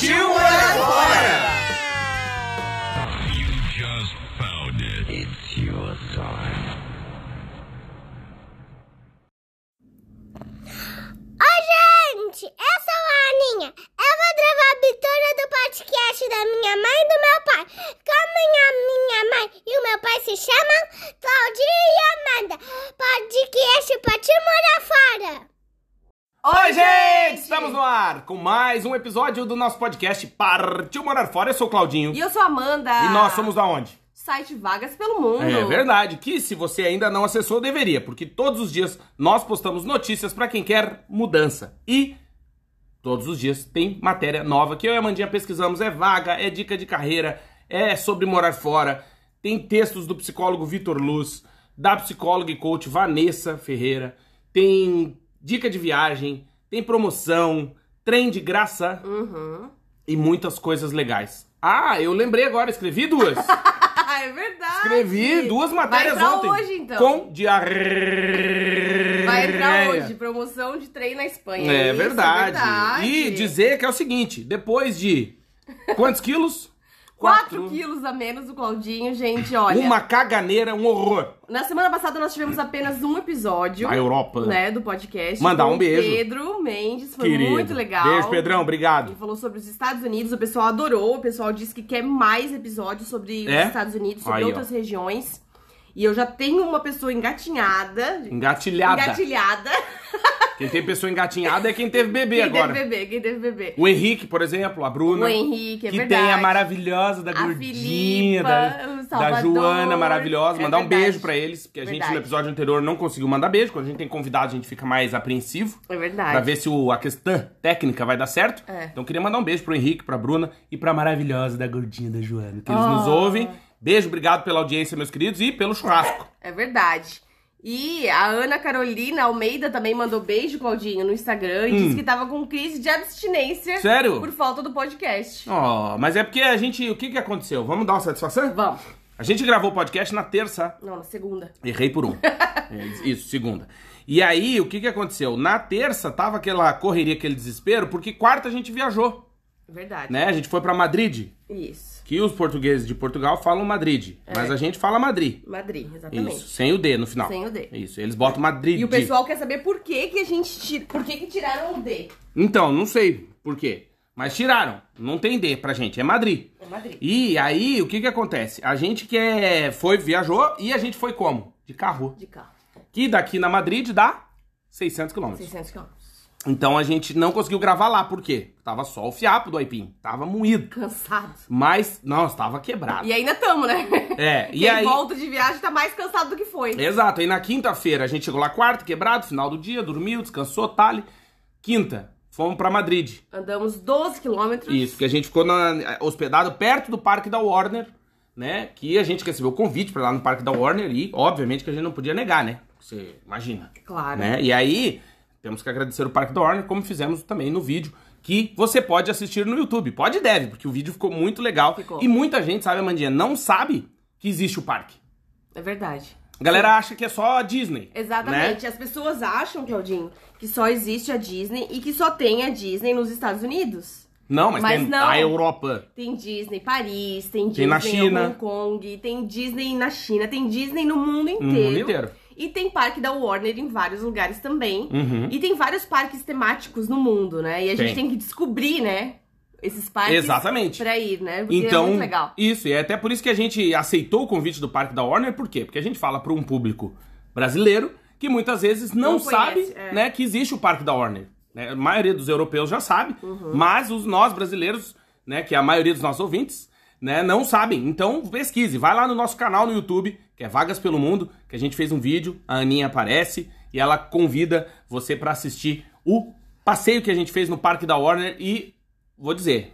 Partiu episódio do nosso podcast Partiu Morar Fora. Eu sou o Claudinho. E eu sou a Amanda. E nós somos da onde? Site Vagas pelo Mundo. É verdade, que se você ainda não acessou, deveria, porque todos os dias nós postamos notícias para quem quer mudança. E todos os dias tem matéria nova que eu e a Mandinha pesquisamos. É vaga, é dica de carreira, é sobre morar fora. Tem textos do psicólogo Vitor Luz, da psicóloga e coach Vanessa Ferreira. Tem dica de viagem, tem promoção, trem de graça Uhum. e muitas coisas legais. Ah, eu lembrei agora, escrevi duas. É verdade. Escrevi duas matérias Vai entrar ontem. hoje, então. Com diarreia. Vai entrar hoje. Promoção de trem na Espanha. É Isso, verdade. verdade. E dizer que é o seguinte: depois de quantos quilos? 4 quilos a menos do Claudinho, gente, olha. Uma caganeira, um horror. Na semana passada nós tivemos apenas um episódio. Na Europa. Né, do podcast. Mandar um beijo. Pedro Mendes, foi Querido. muito legal. Beijo, Pedrão, Ele obrigado. falou sobre os Estados Unidos, o pessoal adorou, o pessoal disse que quer mais episódios sobre É? os Estados Unidos, sobre Aí, ó. outras regiões. E eu já tenho uma pessoa engatinhada. Engatilhada. Engatilhada. Quem tem pessoa engatinhada é quem teve bebê Quem agora. teve bebê, quem teve bebê. O Henrique, por exemplo, a Bruna. O Henrique, é que verdade. tem a maravilhosa da A gordinha, Filipa, da, da. Joana maravilhosa. É Mandar um beijo pra eles, porque a gente Verdade. no episódio anterior não conseguiu mandar beijo. Quando a gente tem convidado, a gente fica mais apreensivo. É verdade. Pra ver se o, a questão técnica vai dar certo. É. Então queria mandar um beijo pro Henrique, pra Bruna e pra maravilhosa da gordinha da Joana, que eles Ah. nos ouvem. Beijo, obrigado pela audiência, meus queridos, e pelo churrasco. É verdade. E a Ana Carolina Almeida também mandou beijo, Claudinho, no Instagram e disse que tava com crise de abstinência Hum. Sério? por falta do podcast. Ó, mas é porque a gente. O que que aconteceu? Vamos dar uma satisfação? Vamos. A gente gravou o podcast na terça. Não, na segunda. Errei por um. É, Isso, segunda. E aí, o que que aconteceu? Na terça tava aquela correria, aquele desespero, porque quarta a gente viajou, verdade. né? A gente foi pra Madrid. Isso. Que os portugueses de Portugal falam Madrid, mas a gente fala Madrid. Madrid, exatamente. Isso, sem o D no final. Sem o D. Isso, eles botam Madrid. E o pessoal quer saber por que, que a gente tira. Por que, que tiraram o D? Então, não sei por quê. Mas tiraram. Não tem D pra gente, é Madrid. É Madrid. E aí, o que que acontece? A gente que é, foi, viajou e a gente foi como? De carro. De carro. Que daqui na Madrid dá 600 quilômetros. 600 quilômetros. Então a gente não conseguiu gravar lá, por quê? Tava só o fiapo do aipim, tava moído. Cansado. Mas, não, estava quebrado. E ainda tamo, né? É, e Quem aí... volta de viagem tá mais cansado do que foi. Exato, aí na quinta-feira a gente chegou lá quarto, quebrado, final do dia, dormiu, descansou, tali. Quinta, fomos pra Madrid. Andamos 12 quilômetros. Isso, que a gente ficou na- hospedado perto do parque da Warner, né? Que a gente recebeu o convite pra ir lá no parque da Warner e, obviamente, que a gente não podia negar, né? Você imagina. Claro. Né? E aí, temos que agradecer o parque da Warner, como fizemos também no vídeo, que você pode assistir no YouTube. Pode e deve, porque o vídeo ficou muito legal. Ficou. E muita gente, sabe, Amandinha, não sabe que existe o parque. É verdade. A galera acha que é só a Disney. Exatamente. Né? As pessoas acham, Claudinho, que só existe a Disney e que só tem a Disney nos Estados Unidos. Não, mas, Mas tem não. a Europa. Tem Disney Paris, tem Disney Tem na China. em Hong Kong, tem Disney na China, tem Disney no mundo No inteiro. mundo inteiro. E tem parque da Warner em vários lugares também. Uhum. E tem vários parques temáticos no mundo, né? E a gente Tem. tem que descobrir, né? Esses parques Exatamente. pra ir, né? Porque Então, é muito legal. isso, e é até por isso que a gente aceitou o convite do Parque da Warner, por quê? Porque a gente fala para um público brasileiro que muitas vezes não, Não sabe conhece, é. né, que existe o Parque da Warner. né? A maioria dos europeus já sabe, Uhum. mas os nós brasileiros, né, que é a maioria dos nossos ouvintes, né, não sabem. Então pesquise, vai lá no nosso canal no YouTube, que é Vagas pelo Mundo, que a gente fez um vídeo, a Aninha aparece e ela convida você para assistir o passeio que a gente fez no Parque da Warner e vou dizer,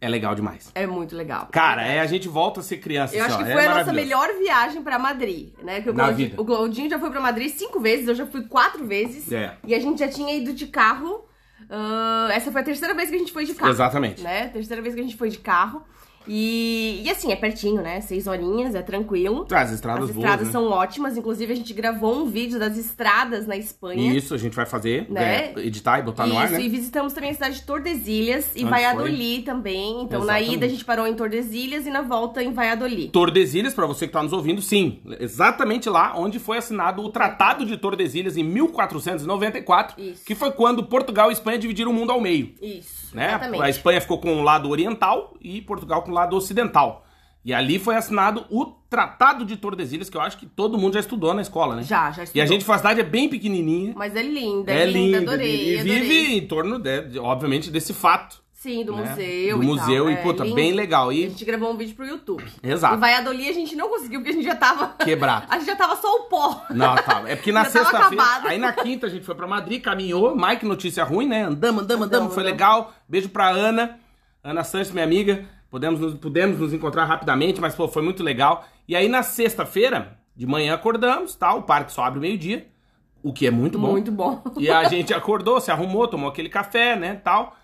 é legal demais. É muito legal. Cara, é, a gente volta a ser criança. Eu assim, acho que é foi a nossa melhor viagem pra Madrid, né? Que o, Claudinho, o Claudinho já foi pra Madrid cinco vezes, eu já fui quatro vezes. É. E a gente já tinha ido de carro. ah, essa foi a terceira vez que a gente foi de carro. Exatamente. Né? Terceira vez que a gente foi de carro. E, e assim, é pertinho, né? Seis horinhas, é tranquilo. As estradas As boas, estradas né? são ótimas. Inclusive, a gente gravou um vídeo das estradas na Espanha. Isso, a gente vai fazer, Né? é, editar e botar no ar, Isso, né? e visitamos também a cidade de Tordesilhas e Onde Valladolid também. Então, na Exatamente. ida a gente parou em Tordesilhas e na volta em Valladolid. Tordesilhas, pra você que tá nos ouvindo, sim, exatamente lá onde foi assinado o Tratado de Tordesilhas em 1494, Isso. que foi quando Portugal e Espanha dividiram o mundo ao meio. Isso, né? exatamente. A Espanha ficou com o lado oriental e Portugal com o lado ocidental. E ali foi assinado o Tratado de Tordesilhas, que eu acho que todo mundo já estudou na escola, né? Já, já E estudou. a gente, a cidade é bem pequenininha. Mas é linda, é linda, adorei, e adorei. vive em torno, de, obviamente, desse fato. Sim, do né? museu Do e museu tal. e, é, puta, lindo. bem legal. A E gente gravou um vídeo pro YouTube. Exato. Em Valladolid a gente não conseguiu, porque a gente já tava... quebrado. A gente já tava só o pó. Não, tá. É porque na tava sexta-feira. Aí na quinta a gente foi pra Madrid, caminhou. Mike, notícia ruim, né? Andamos, andamos, andamos. Foi legal. Beijo pra Ana. Ana Santos, minha amiga. Pudemos nos, pudemos nos encontrar rapidamente, mas pô, foi muito legal. E aí na sexta-feira, de manhã acordamos, tá? O parque só abre meio-dia. O que é muito bom. Muito bom. E a gente acordou, se arrumou, tomou aquele café, né, tal.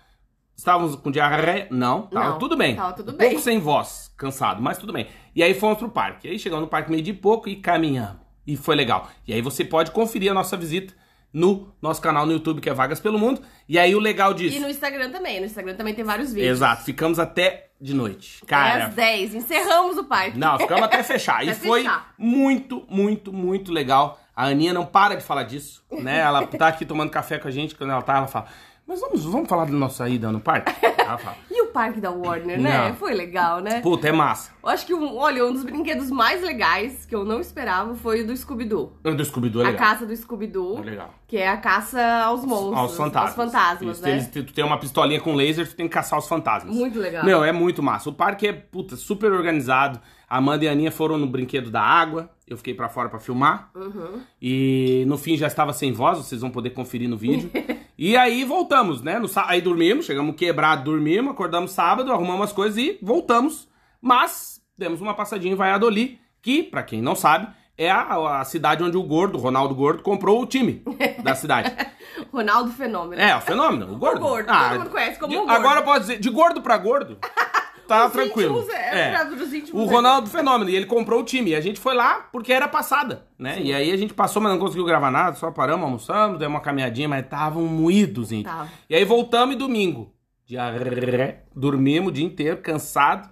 Estávamos com diarreia? Não, tava Não, tudo bem. tava tudo um bem. pouco sem voz, cansado, mas tudo bem. E aí fomos pro parque. E aí chegamos no parque meio de pouco e caminhamos. E foi legal. E aí você pode conferir a nossa visita no nosso canal no YouTube, que é Vagas pelo Mundo. E aí o legal disso... E no Instagram também. No Instagram também tem vários vídeos. Exato, ficamos até de noite. É Cara, às 10. Encerramos o parque. não, ficamos até fechar. e foi fechar. muito, muito, muito legal. A Aninha não para de falar disso, né? Ela tá aqui tomando café com a gente, quando ela tá, ela fala, mas vamos, vamos falar da nossa ida no parque? Fala, E o parque da Warner, né? Não. Foi legal, né? puta, é massa. Eu acho que, um, olha, um dos brinquedos mais legais que eu não esperava foi o do Scooby-Doo. O do Scooby-Doo é A legal. caça do Scooby-Doo. É legal. Que é a caça aos monstros. Aos fantasmas. Aos fantasmas, Isso, né? eles- tu tem uma pistolinha com laser, tu tem que caçar os fantasmas. Muito legal. Meu, é muito massa. O parque é, puta, super organizado. A Amanda e a Aninha foram no brinquedo da água. Eu fiquei pra fora pra filmar. Uhum. E no fim já estava sem voz, vocês vão poder conferir no vídeo. e aí voltamos, né? No aí dormimos, chegamos quebrado, dormimos, acordamos sábado, arrumamos as coisas e voltamos. Mas demos uma passadinha em Valladolid, que, pra quem não sabe, é a, a cidade onde o Gordo, Ronaldo Gordo, comprou o time da cidade. Ronaldo Fenômeno. É, o fenômeno, o gordo. O gordo, Ah, todo mundo conhece como de- o gordo. Agora pode dizer, de gordo pra gordo, tá Os tranquilo. é, íntimos, O é. Ronaldo Fenômeno, e ele comprou o time. E a gente foi lá porque era passada, né? E aí a gente passou, mas não conseguiu gravar nada, só paramos, almoçamos, demos uma caminhadinha, mas estavam moídos, hein? Tava. E aí voltamos e domingo. Diarré, dormimos o dia inteiro, cansado.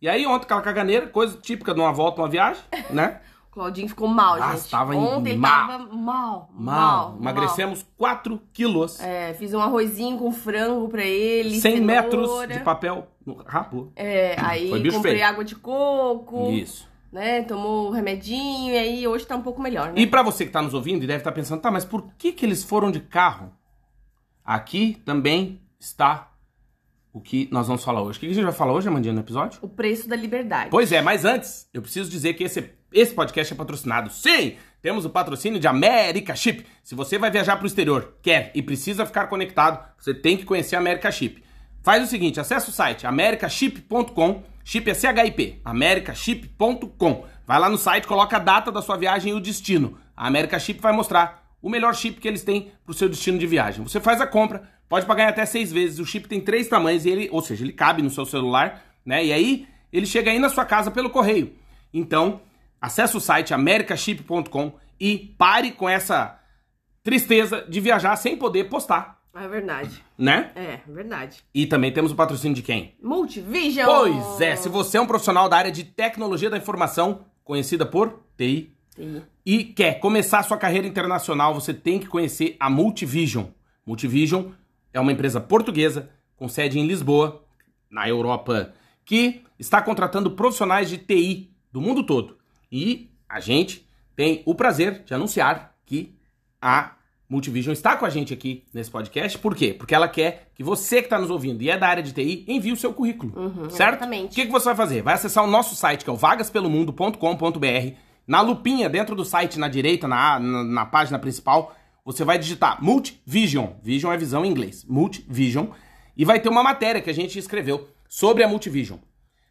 E aí ontem aquela caganeira, coisa típica de uma volta, uma viagem, né? O Claudinho ficou mal, Ah, gente. tava em- Ontem mal. tava mal, mal, Mal. Emagrecemos 4 quilos. É, fiz um arrozinho com frango pra ele, 100 cenoura. metros de papel rapou. É, aí Foi comprei feio. água de coco. Isso. Né, tomou o remedinho e aí hoje tá um pouco melhor, né? E pra você que tá nos ouvindo e deve estar pensando, tá, mas por que que eles foram de carro? Aqui também está o que nós vamos falar hoje. O que a gente vai falar hoje, Amandinha, no episódio? O preço da liberdade. Pois é, mas antes, eu preciso dizer que esse, esse podcast é patrocinado. Sim! Temos o patrocínio de América Chip. Se você vai viajar para o exterior, quer e precisa ficar conectado, você tem que conhecer a América Chip. Faz o seguinte, acessa o site americaship.com, chip é CHIP, americaship.com. Vai lá no site, coloca a data da sua viagem e o destino. A América Chip vai mostrar o melhor chip que eles têm para o seu destino de viagem. Você faz a compra, pode pagar em até seis vezes. O chip tem três tamanhos, e ele, ou seja, ele cabe no seu celular, né? E aí ele chega aí na sua casa pelo correio. Então, acesse o site americaship.com e pare com essa tristeza de viajar sem poder postar, É verdade. né? É, verdade. E também temos o patrocínio de quem? Multivision! Pois é, se você é um profissional da área de tecnologia da informação, conhecida por TI, Sim. e quer começar sua carreira internacional, você tem que conhecer a Multivision. Multivision é uma empresa portuguesa com sede em Lisboa, na Europa, que está contratando profissionais de TI do mundo todo. E a gente tem o prazer de anunciar que a Multivision está com a gente aqui nesse podcast. Por quê? Porque ela quer que você que está nos ouvindo e é da área de TI envie o seu currículo. certo? exatamente. O que, que você vai fazer? Vai acessar o nosso site, que é o vagaspelomundo.com.br. Na lupinha, dentro do site, na direita, na, na, na página principal, você vai digitar Multivision, Vision é visão em inglês, Multivision, e vai ter uma matéria que a gente escreveu sobre a Multivision.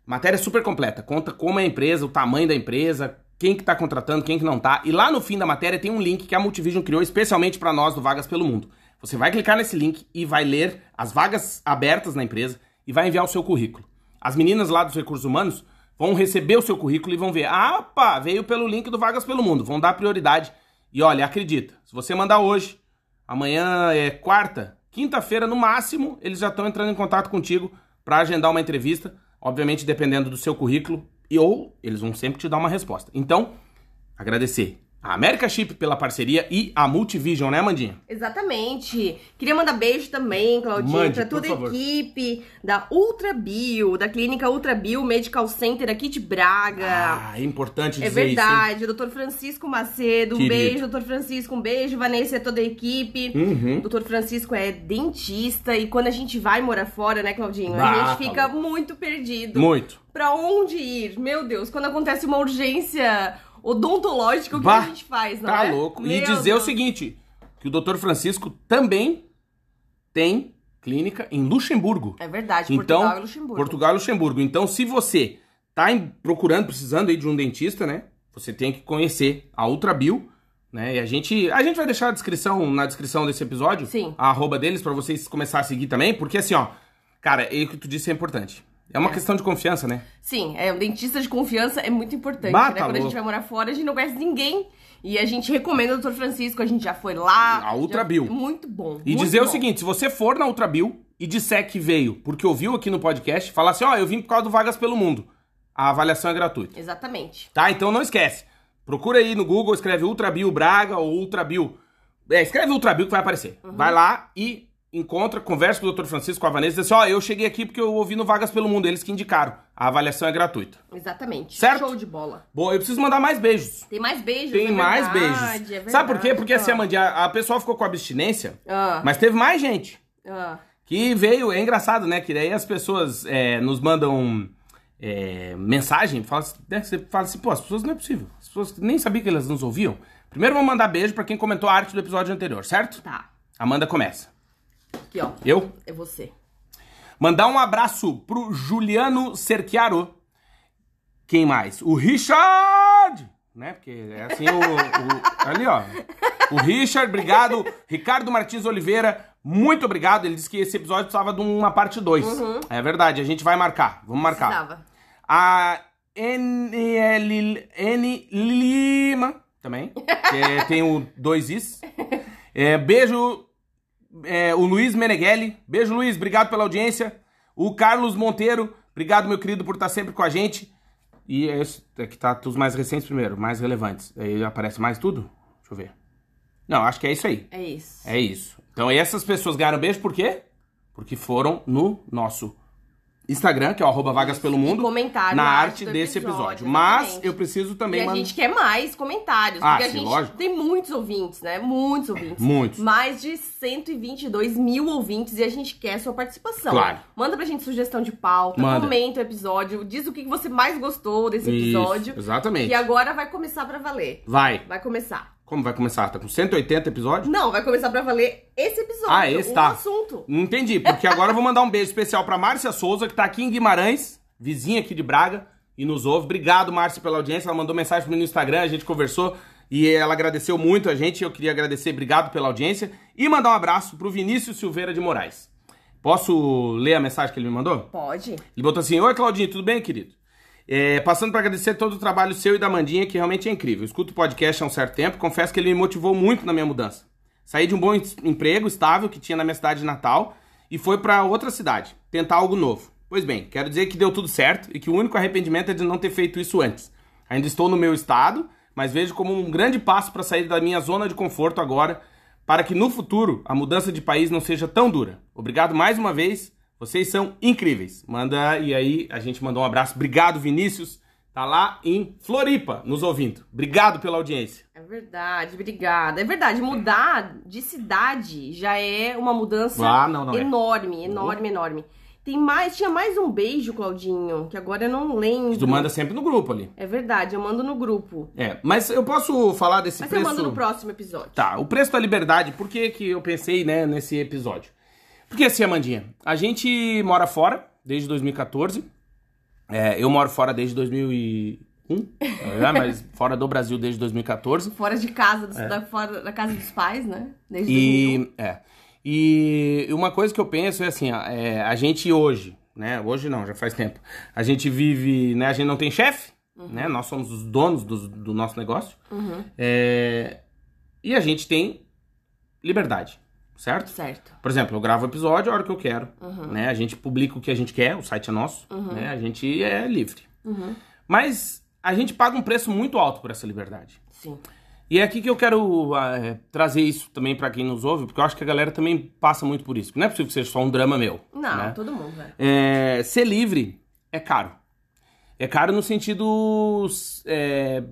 Matéria super completa, conta como é a empresa, o tamanho da empresa, quem que tá contratando, quem que não tá. E lá no fim da matéria tem um link que a Multivision criou especialmente para nós do Vagas pelo Mundo. Você vai clicar nesse link e vai ler as vagas abertas na empresa e vai enviar o seu currículo. As meninas lá dos recursos humanos vão receber o seu currículo e vão ver, ah, pá, veio pelo link do Vagas pelo Mundo, vão dar prioridade. E olha, acredita, se você mandar hoje, amanhã é quarta, quinta-feira no máximo, eles já estão entrando em contato contigo para agendar uma entrevista, obviamente dependendo do seu currículo, e ou eles vão sempre te dar uma resposta. Então, agradecer a America Chip pela parceria e a Multivision, né, Mandinha? Exatamente. Queria mandar beijo também, Claudinha, Mande, pra toda a equipe da Ultra Bio, da clínica Ultra Bio Medical Center aqui de Braga. Ah, é importante dizer É verdade, doutor Francisco Macedo, um Querido. beijo, doutor Francisco, um beijo, Vanessa e toda a equipe. isso. Uhum. Doutor Francisco é dentista e quando a gente vai morar fora, né, Claudinho? Bah, a gente tá fica muito perdido. Muito. Pra onde ir? Meu Deus, quando acontece uma urgência odontológica, o que Bah, a gente faz, não Tá é? louco. E Meu dizer Deus. o seguinte, que o Dr. Francisco também tem clínica em Luxemburgo. É verdade, Então, Portugal e Luxemburgo. Portugal e Luxemburgo. Então, se você tá procurando, precisando aí de um dentista, né? Você tem que conhecer a Ultrabio, né? E a gente, a gente vai deixar a descrição na descrição desse episódio, Sim. a arroba deles pra vocês começarem a seguir também, porque assim, ó, cara, é o que tu disse é importante. É uma É. questão de confiança, né? Sim, é, um dentista de confiança é muito importante, Bah, né? tá Quando a gente louco. vai morar fora, a gente não conhece ninguém. E a gente recomenda o Dr. Francisco, a gente já foi lá. A Ultra já- Bio. Muito bom. E muito dizer o bom. seguinte, se você for na Ultrabio e disser que veio porque ouviu aqui no podcast, falar assim, ó, eu vim por causa do Vagas pelo Mundo. A avaliação é gratuita. Exatamente. Tá? Então não esquece. Procura aí no Google, escreve Ultrabio Braga ou Ultrabio. É, escreve Ultrabio que vai aparecer. Uhum. Vai lá e encontra, conversa com o Dr. Francisco, com a Vanessa, e diz assim, ó, eu cheguei aqui porque eu ouvi no Vagas pelo Mundo, eles que indicaram. A avaliação é gratuita. Exatamente. Certo? Show de bola. Boa, eu preciso mandar mais beijos. Tem mais beijos, Tem é mais verdade, beijos. é Sabe por quê? verdade. Porque assim, Ah. Amandinha, a pessoa ficou com abstinência, Ah, mas teve mais gente. ah. Que veio, é engraçado, né? Que daí as pessoas é, nos mandam é, mensagem, fala, né, você fala assim, pô, as pessoas não é possível. As pessoas nem sabiam que elas nos ouviam. Primeiro vamos mandar beijo pra quem comentou a arte do episódio anterior, certo? Tá. Amanda começa. Aqui, ó. Eu? É você. Mandar um abraço pro Juliano Cerchiaro. Quem mais? O Richard! Né? Porque é assim o, o- Ali, ó. O Richard, obrigado. Ricardo Martins Oliveira, muito obrigado. Ele disse que esse episódio precisava de uma parte 2. É verdade, a gente vai marcar. Vamos marcar. Precisava. A NL, N Lima também. que tem o dois Is. É, beijo, é, o Luiz Meneghelli. Beijo, Luiz. Obrigado pela audiência. O Carlos Monteiro. Obrigado, meu querido, por estar sempre com a gente. E é esse é que tá os mais recentes primeiro, mais relevantes. Aí aparece mais tudo? Deixa eu ver. Não, acho que é isso aí. É isso. É isso. Então essas pessoas ganharam beijo por quê? Porque foram no nosso Instagram, que é o arroba Vagas pelo Mundo, E comentaram na a arte desse episódio. episódio, Mas eu preciso E também a mandar. gente quer mais comentários, Ah, porque a sim, gente lógico. tem muitos ouvintes, né? Muitos ouvintes. Muitos. Mais de 122 mil ouvintes e a gente quer sua participação. Claro. Manda pra gente sugestão de pauta, Manda. comenta o episódio, diz o que você mais gostou desse episódio. Isso, exatamente. E agora vai começar pra valer. Vai. Vai começar. Como vai começar? Tá com 180 episódios? Não, vai começar pra valer esse episódio. Ah, esse o tá. assunto. Entendi, porque agora eu vou mandar um beijo especial pra Márcia Souza, que tá aqui em Guimarães, vizinha aqui de Braga, e nos ouve. Obrigado, Márcia, pela audiência. Ela mandou mensagem pra mim no Instagram, a gente conversou e ela agradeceu muito a gente. Eu queria agradecer, obrigado pela audiência. E mandar um abraço pro Vinícius Silveira de Moraes. Posso ler a mensagem que ele me mandou? Pode. Ele botou assim: Oi, Claudinho, tudo bem, querido? É, passando para agradecer todo o trabalho seu e da Mandinha, que realmente é incrível. Eu escuto o podcast há um certo tempo, confesso que ele me motivou muito na minha mudança. Saí de um bom em- emprego estável que tinha na minha cidade natal e foi para outra cidade, tentar algo novo. Pois bem, quero dizer que deu tudo certo e que o único arrependimento é de não ter feito isso antes. Ainda estou no meu estado, mas vejo como um grande passo para sair da minha zona de conforto agora, para que no futuro a mudança de país não seja tão dura. Obrigado mais uma vez. Vocês são incríveis. Manda e aí a gente mandou um abraço. Obrigado, Vinícius. Tá lá em Floripa nos ouvindo. Obrigado pela audiência. É verdade, obrigada. É verdade, mudar de cidade já é uma mudança Ah, não, não é. enorme, enorme, enorme. Tem mais, tinha mais um beijo, Claudinho, que agora eu não lembro. Tu manda sempre no grupo ali. É verdade, eu mando no grupo. É, mas eu posso falar desse Mas preço... eu mando no próximo episódio. Tá, o preço da liberdade, por que, que eu pensei, né, nesse episódio? Porque assim, Amandinha, a gente mora fora desde 2014. É, eu moro fora desde 2001, né, mas fora do Brasil desde 2014. Fora de casa, dos- da, fora da casa dos pais, né? Desde 2001. E, é, e uma coisa que eu penso é assim, é, a gente hoje, né, hoje não, já faz tempo, a gente vive, né, a gente não tem chefe, né, nós somos os donos do, do nosso negócio, é, e a gente tem liberdade, certo? Certo. Por exemplo, eu gravo o episódio a hora que eu quero, né? A gente publica o que a gente quer, o site é nosso, né? A gente é livre. Mas a gente paga um preço muito alto por essa liberdade. Sim. E é aqui que eu quero ah, é, trazer isso também pra quem nos ouve, porque eu acho que a galera também passa muito por isso. Não é possível que seja só um drama meu. Não, né? todo mundo, velho. É, ser livre é caro. É caro no sentido é,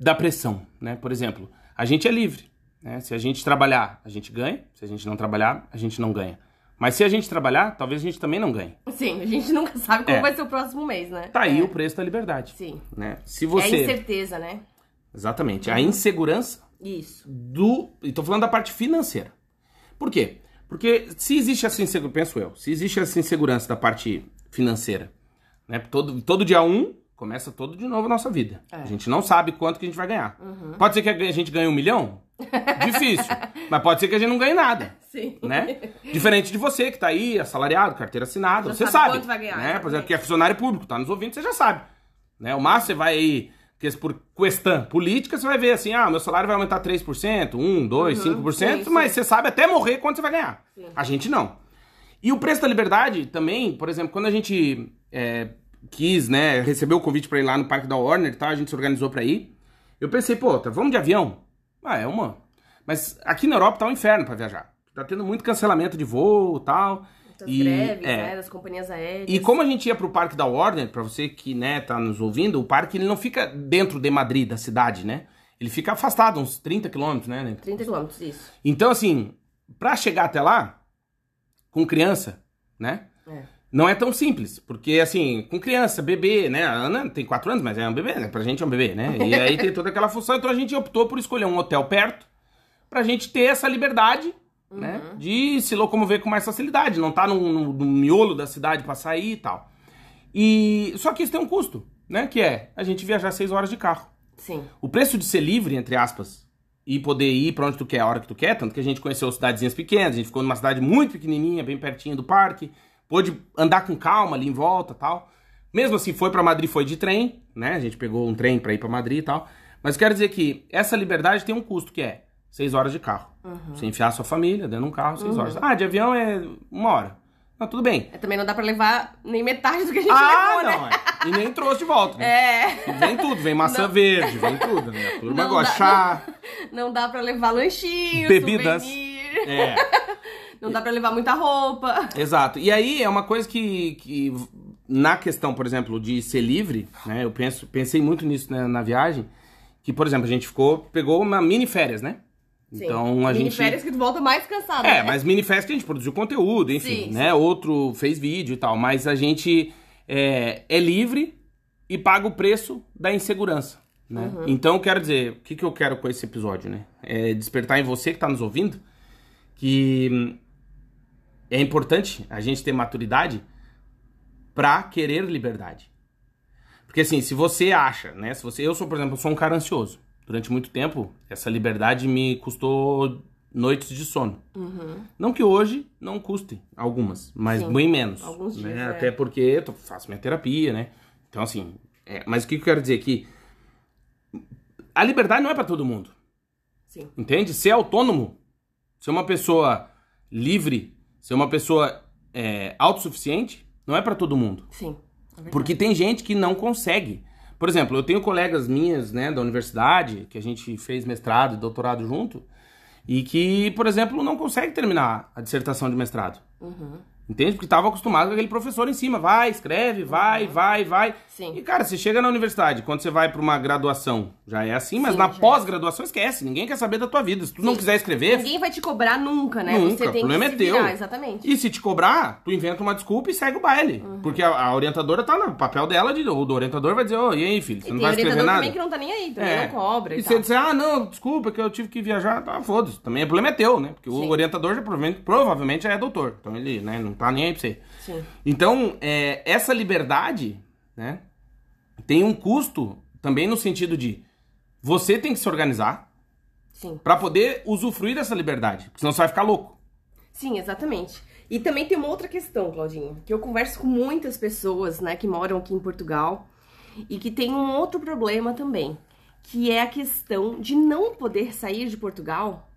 da pressão, né? Por exemplo, a gente é livre. Né? Se a gente trabalhar, a gente ganha. Se a gente não trabalhar, a gente não ganha. Mas se a gente trabalhar, talvez a gente também não ganhe. Sim, a gente nunca sabe como É. vai ser o próximo mês, né? Tá aí É. o preço da liberdade. Sim. Né? Se É a você. incerteza, né? Exatamente. A insegurança Isso. do. E tô falando da parte financeira. Por quê? Porque se existe essa insegurança, penso eu, se existe essa insegurança da parte financeira, né? Todo, todo dia um começa todo de novo a nossa vida. É. A gente não sabe quanto que a gente vai ganhar. Pode ser que a gente ganhe um milhão? Difícil. Mas pode ser que a gente não ganhe nada. Sim. Né? Diferente de você que tá aí, assalariado, carteira assinada, Já você sabe sabe. quanto vai ganhar, Né? Por exemplo, que é funcionário público, tá nos ouvindo, você já sabe. Né? O máximo você vai aí, por questão política, você vai ver assim, ah, meu salário vai aumentar 3%, 1, 2, Uhum, 5%, sim, mas sim. você sabe até morrer quanto você vai ganhar. Sim. A gente não. E o preço da liberdade também, por exemplo, quando a gente é, quis, né, recebeu o convite pra ir lá no Parque da Warner e tal, a gente se organizou pra ir. Eu pensei, pô, tá, vamos de avião? Ah, é uma. Mas aqui na Europa tá um inferno pra viajar. Tá tendo muito cancelamento de voo e tal. Muitas E, greves, é. né? Das companhias aéreas. E como a gente ia pro Parque da Warner, pra você que, né, tá nos ouvindo, o parque ele não fica dentro de Madrid, da cidade, né? Ele fica afastado, uns 30 quilômetros, né? 30 quilômetros, isso. Então, assim, pra chegar até lá, com criança, né? É. Não é tão simples, porque assim, com criança, bebê, né? A Ana tem 4 anos, mas é um bebê, né? Pra gente é um bebê, né? E aí tem toda aquela função, então a gente optou por escolher um hotel perto, pra gente ter essa liberdade, né? De se locomover com mais facilidade, não tá no, no- no miolo da cidade pra sair e tal. E só que isso tem um custo, né? Que é a gente viajar 6 horas de carro. Sim. O preço de ser livre, entre aspas, e poder ir pra onde tu quer, a hora que tu quer, tanto que a gente conheceu cidadezinhas pequenas, a gente ficou numa cidade muito pequenininha, bem pertinho do parque, pôde andar com calma ali em volta tal. Mesmo assim, foi pra Madrid, foi de trem, né? A gente pegou um trem pra ir pra Madrid e tal. Mas quero dizer que essa liberdade tem um custo, que é seis horas de carro. Você enfiar a sua família dentro de um carro, seis horas. Ah, de avião é uma hora. Não, tudo bem. É, também não dá pra levar nem metade do que a gente Ah, levou, não, né? é. E nem trouxe de volta, né? É. Vem tudo, vem maçã verde, vem tudo, né? A turma Não gosta dá- chá. Não dá pra levar lanchinho, Bebidas. souvenir. É. Não dá pra levar muita roupa. Exato. E aí é uma coisa que, que na questão, por exemplo, de ser livre, né? Eu penso, pensei muito nisso né, na viagem. Que, por exemplo, a gente ficou, pegou uma mini férias, né? Sim. Então a Mini gente. férias que tu volta mais cansado, É, né? mas mini férias que a gente produziu conteúdo, enfim, Sim, né? Outro fez vídeo e tal. Mas a gente é, é livre e paga o preço da insegurança. Né? Uhum. Então, eu quero dizer, o que, que eu quero com esse episódio, né? É despertar em você que está nos ouvindo que é importante a gente ter maturidade pra querer liberdade. Porque assim, se você acha, né? Se você, eu sou, por exemplo, sou um cara ansioso. Durante muito tempo, essa liberdade me custou noites de sono. Não que hoje não custe algumas, mas Sim. bem menos. Alguns né? dias, é. Até porque eu faço minha terapia, né? Então assim, é, mas o que eu quero dizer aqui? A liberdade não é pra todo mundo. Sim. Entende? Ser autônomo, ser uma pessoa livre, ser uma pessoa é, autossuficiente, não é pra todo mundo. Sim. É. Porque tem gente que não consegue. Por exemplo, eu tenho colegas minhas, né, da universidade, que a gente fez mestrado e doutorado junto, e que, por exemplo, não consegue terminar a dissertação de mestrado. Entende? Porque tava acostumado com aquele professor em cima. Vai, escreve, vai, vai, vai. Sim. E, cara, você chega na universidade, quando você vai pra uma graduação, já é assim, mas Sim, na é pós-graduação esquece. Ninguém quer saber da tua vida. Se tu não Sim. quiser escrever, Ninguém vai te cobrar nunca, né? Nunca, Você tem o problema que é se teu. virar, exatamente. E se te cobrar, tu inventa uma desculpa e segue o baile. Uhum. Porque a, a orientadora tá no papel dela, de, ou do orientador vai dizer, ô, e aí, filho, você E não tem vai escrever nada? também que não tá nem aí, também É. não cobra e, E você disser, ah, não, desculpa, que eu tive que viajar, tá, foda-se. Também o problema é teu, né? Porque o orientador já provavelmente, provavelmente já é doutor. Então ele, né, não tá nem aí pra você. Sim. Então, é, essa liberdade, né, tem um custo também no sentido de você tem que se organizar pra poder usufruir dessa liberdade. Porque senão você vai ficar louco. Sim, exatamente. E também tem uma outra questão, Claudinho, que eu converso com muitas pessoas, né, que moram aqui em Portugal e que tem um outro problema também, que é a questão de não poder sair de Portugal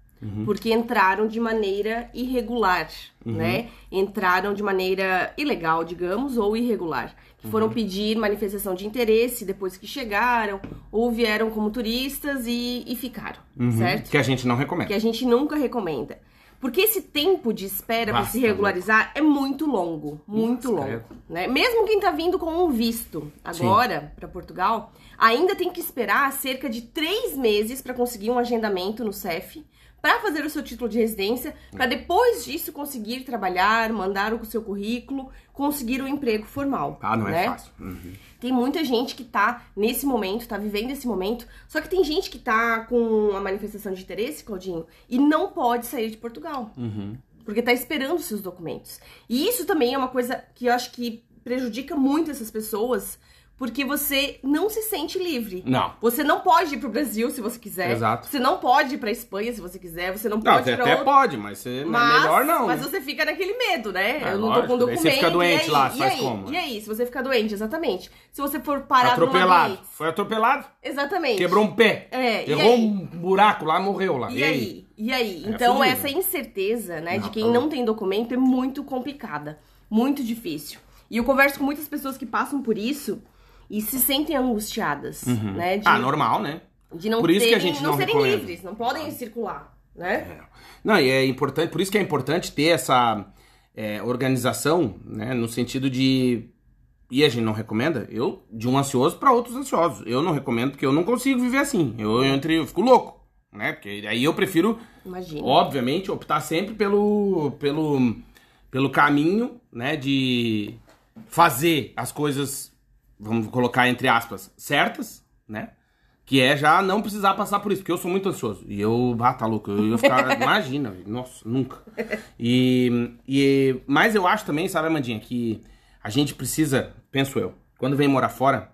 porque entraram de maneira irregular, né? Entraram de maneira ilegal, digamos, ou irregular. Que foram pedir manifestação de interesse depois que chegaram, ou vieram como turistas e, e ficaram, certo? Que a gente não recomenda. que a gente nunca recomenda. Porque esse tempo de espera para se regularizar é muito longo, muito Nossa, longo, né? Mesmo quem tá vindo com um visto agora para Portugal, ainda tem que esperar cerca de três meses para conseguir um agendamento no CEF, para fazer o seu título de residência, para depois disso conseguir trabalhar, mandar o seu currículo, conseguir o emprego formal. Ah, não é né? fácil. Uhum. Tem muita gente que tá nesse momento, tá vivendo esse momento. Só que tem gente que tá com a manifestação de interesse, Claudinho, e não pode sair de Portugal. Uhum. Porque tá esperando os seus documentos. E isso também é uma coisa que eu acho que prejudica muito essas pessoas, porque você não se sente livre. Não. Você não pode ir pro Brasil se você quiser. Exato. Você não pode ir pra Espanha se você quiser. Você não Não, pode você ir pra até outro... pode, mas você, Mas, melhor não. Mas né? você fica naquele medo, né? É, eu não lógico, tô com documento. você fica doente e aí? lá, e faz aí? como? E aí, se você ficar doente, exatamente. Se você for parado Atropelado. blitz, Foi atropelado, Exatamente. quebrou um pé. É, e Errou aí? um buraco lá, morreu lá. E aí? E aí? É então, fudido. essa incerteza, né, Não, de quem tá não tem documento é muito complicada. Muito difícil. E eu converso com muitas pessoas que passam por isso e se sentem angustiadas, né? De, Ah, normal, né? de não Por isso que a terem- gente não não serem recomenda. livres, não podem circular, né? Não, e é importante, por isso que é importante ter essa é, organização, né? No sentido de. E a gente não recomenda, eu, de um ansioso para outros ansiosos. Eu não recomendo porque eu não consigo viver assim. Eu, entre, eu fico louco, né? Porque aí eu prefiro Imagina. obviamente, optar sempre pelo, pelo, pelo caminho, né, de fazer as coisas, vamos colocar entre aspas, certas, né? Que é já não precisar passar por isso, porque eu sou muito ansioso. E eu, ah, tá louco, eu ia ficar, imagina, nossa, nunca. E, e, mas eu acho também, sabe, Amandinha, que a gente precisa, penso eu, quando vem morar fora,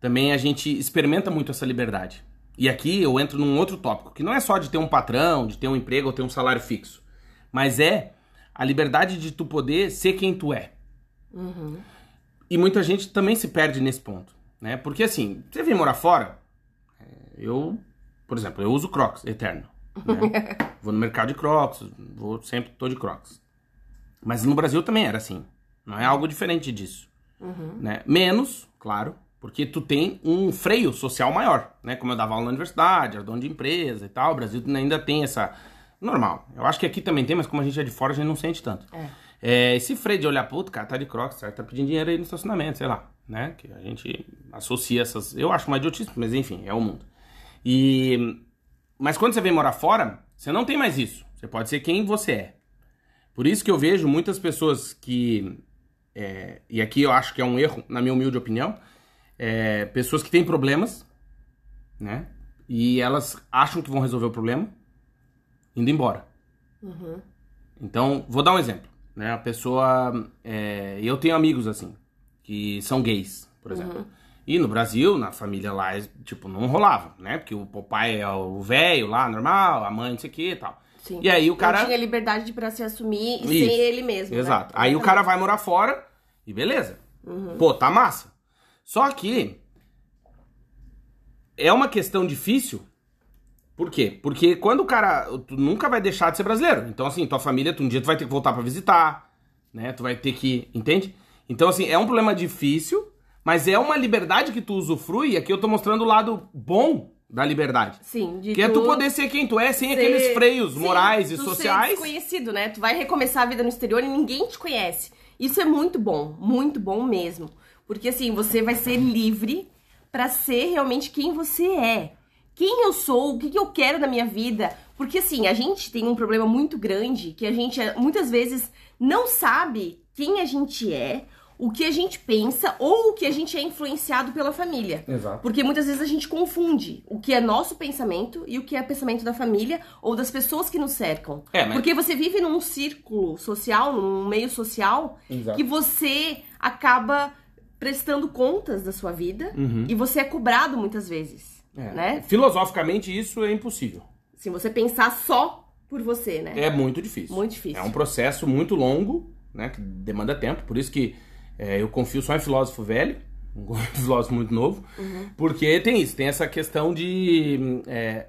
também a gente experimenta muito essa liberdade. E aqui eu entro num outro tópico, que não é só de ter um patrão, de ter um emprego ou ter um salário fixo, mas é a liberdade de tu poder ser quem tu é. E muita gente também se perde nesse ponto, né? Porque assim, você vem morar fora, é, eu, por exemplo, eu uso Crocs eterno. né? vou no mercado de Crocs, vou sempre tô de Crocs. Mas no Brasil também era assim. Não é algo diferente disso. Né? Menos, claro, porque tu tem um freio social maior, né? Como eu dava aula na universidade, era dono de empresa e tal, o Brasil ainda tem essa... Normal. Eu acho que aqui também tem, mas como a gente é de fora, a gente não sente tanto. É, esse freio de olhar, puto, cara, tá de crocs, certo? tá pedindo dinheiro aí no estacionamento, sei lá, né? Que a gente associa essas... Eu acho mais idiotice, mas enfim, é o mundo. E... Mas quando você vem morar fora, você não tem mais isso. Você pode ser quem você é. Por isso que eu vejo muitas pessoas que... é, e aqui eu acho que é um erro, na minha humilde opinião, é, pessoas que têm problemas, né? E elas acham que vão resolver o problema indo embora. Então, vou dar um exemplo. Né? A pessoa. é, eu tenho amigos assim, que são gays, por exemplo. E no Brasil, na família lá, tipo, não rolava, né? Porque o pai é o velho lá, normal, a mãe, não sei o que e tal. Sim. E aí o cara. Não tinha liberdade de pra se assumir e Isso. ser ele mesmo. né? Exato. Aí o cara vai morar fora e beleza. Pô, tá massa. Só que é uma questão difícil. Por quê? Porque quando o cara. Tu nunca vai deixar de ser brasileiro. Então, assim, tua família, tu, um dia tu vai ter que voltar pra visitar, né? Tu vai ter que. Entende? Então, assim, é um problema difícil, mas é uma liberdade que tu usufrui. E aqui eu tô mostrando o lado bom da liberdade. Sim, de Que é tu poder ser quem tu é, sem ser- aqueles freios Sim, morais e tu Ser sociais. desconhecido, né? Tu vai recomeçar a vida no exterior e ninguém te conhece. Isso é muito bom, muito bom mesmo. Porque assim, você vai ser livre pra ser realmente quem você é. Quem eu sou, o que, que eu quero da minha vida. Porque assim, a gente tem um problema muito grande que a gente muitas vezes não sabe quem a gente é, o que a gente pensa ou o que a gente é influenciado pela família. Exato. Porque muitas vezes a gente confunde o que é nosso pensamento e o que é pensamento da família ou das pessoas que nos cercam. É, mas- Porque você vive num círculo social, num meio social, Exato. que você acaba prestando contas da sua vida Uhum. e você é cobrado muitas vezes, É. né? Filosoficamente, isso é impossível. Se você pensar só por você, né? É muito difícil. Muito difícil. É um processo muito longo, né? Que demanda tempo. Por isso que é, eu confio só em filósofo velho, um filósofo muito novo. Uhum. Porque tem isso, tem essa questão de é,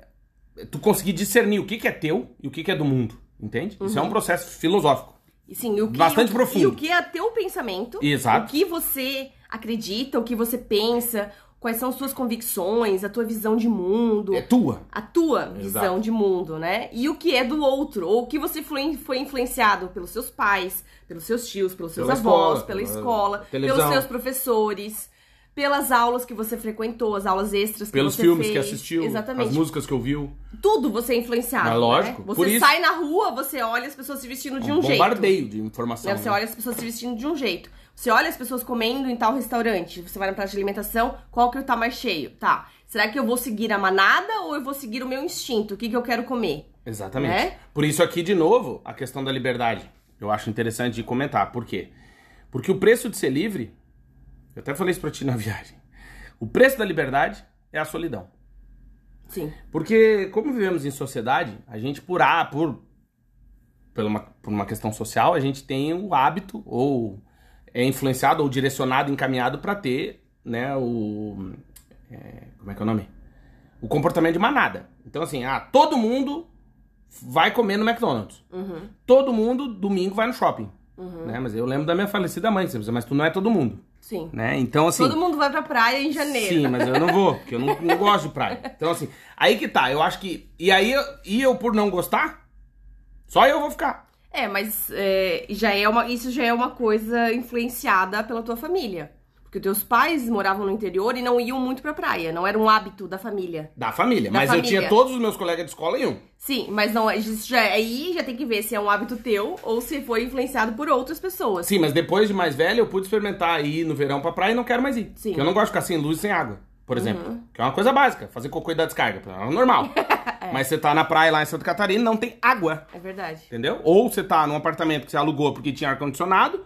tu conseguir discernir o que, que é teu e o que, que é do mundo. Entende? Isso Uhum. é um processo filosófico. Sim, o que, Bastante o- profundo. E o que é teu pensamento, Exato. o que você acredita, o que você pensa, quais são as suas convicções, a tua visão de mundo. É tua. a tua visão Exato. de mundo, né? E o que é do outro, ou o que você foi, foi influenciado pelos seus pais, pelos seus tios, pelos seus Pela avós, escola, pela escola, pelos seus professores, pelas aulas que você frequentou, as aulas extras que Pelos você filmes fez. que assistiu, Exatamente. as músicas que ouviu. Tudo você é influenciado. Mas lógico, Né? Você por isso- sai na rua, você olha as pessoas se vestindo de um um jeito. bombardeio de informação. Né? Você olha as pessoas se vestindo de um jeito. Você olha as pessoas comendo em tal restaurante. Você vai na praça de alimentação, qual que tá mais cheio? Tá. Será que eu vou seguir a manada ou eu vou seguir o meu instinto? O que, que eu quero comer? Exatamente. Né? Por isso aqui, de novo, a questão da liberdade. Eu acho interessante de comentar. Por quê? Porque o preço de ser livre, eu até falei isso pra ti na viagem. O preço da liberdade é a solidão. Sim. Porque, como vivemos em sociedade, a gente, por, ah, por, por, uma, por uma questão social, a gente tem o hábito, ou é influenciado, ou direcionado, encaminhado para ter, né, o. é, como é que é o nome? O comportamento de manada. Então, assim, ah, todo mundo vai comer no McDonald's. Uhum. Todo mundo, domingo, vai no shopping. Né? Mas eu lembro da minha falecida mãe, mas tu não é todo mundo. Sim. Né? Então, assim. Todo mundo vai pra praia em janeiro. Sim, mas eu não vou, porque eu não, não gosto de praia. Então, assim, aí que tá, eu acho que. E aí, e eu por não gostar, só eu vou ficar. É, mas é, já é uma, isso já é uma coisa influenciada pela tua família. Porque teus pais moravam no interior e não iam muito pra praia. Não era um hábito da família. Da família. Da mas eu família. tinha todos os meus colegas de escola em um. Sim, mas não, já, aí já tem que ver se é um hábito teu ou se foi influenciado por outras pessoas. Sim, mas depois de mais velho, eu pude experimentar ir no verão pra praia e não quero mais ir. Sim. Uhum. Porque eu não gosto de ficar sem luz e sem água, por exemplo. Que é uma coisa básica, fazer cocô e dar descarga. É normal. Mas você tá na praia lá em Santa Catarina, não tem água. É verdade. Entendeu? Ou você tá num apartamento que você alugou porque tinha ar-condicionado,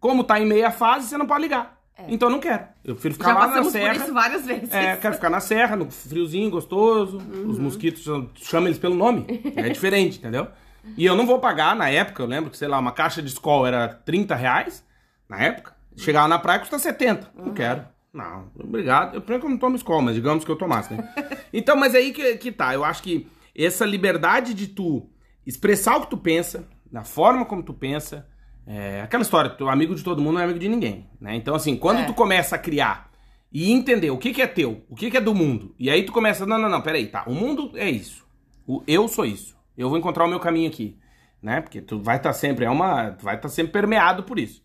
como tá em meia fase, você não pode ligar. Então eu não quero. Eu prefiro ficar É. já lá na passamos por serra. isso várias vezes. É, quero ficar na serra, no friozinho, gostoso. Uhum. Os mosquitos, chama eles pelo nome. É diferente, entendeu? E eu não vou pagar, na época, eu lembro que, sei lá, uma caixa de escola era 30 reais, na época. Chegava na praia custa 70. Não Uhum. quero. Não, obrigado. Eu primeiro que eu não tomo escola, mas digamos que eu tomasse, né? então, mas aí que, que tá. Eu acho que essa liberdade de tu expressar o que tu pensa, da forma como tu pensa, é aquela história, tu amigo de todo mundo não é amigo de ninguém, né? Então, assim, quando É. tu começa a criar e entender o que, que é teu, o que, que é do mundo, e aí tu começa, não, não, não, peraí, tá, o mundo é isso, o eu sou isso, eu vou encontrar o meu caminho aqui, né? Porque tu vai estar sempre, é uma, tu vai estar sempre permeado por isso,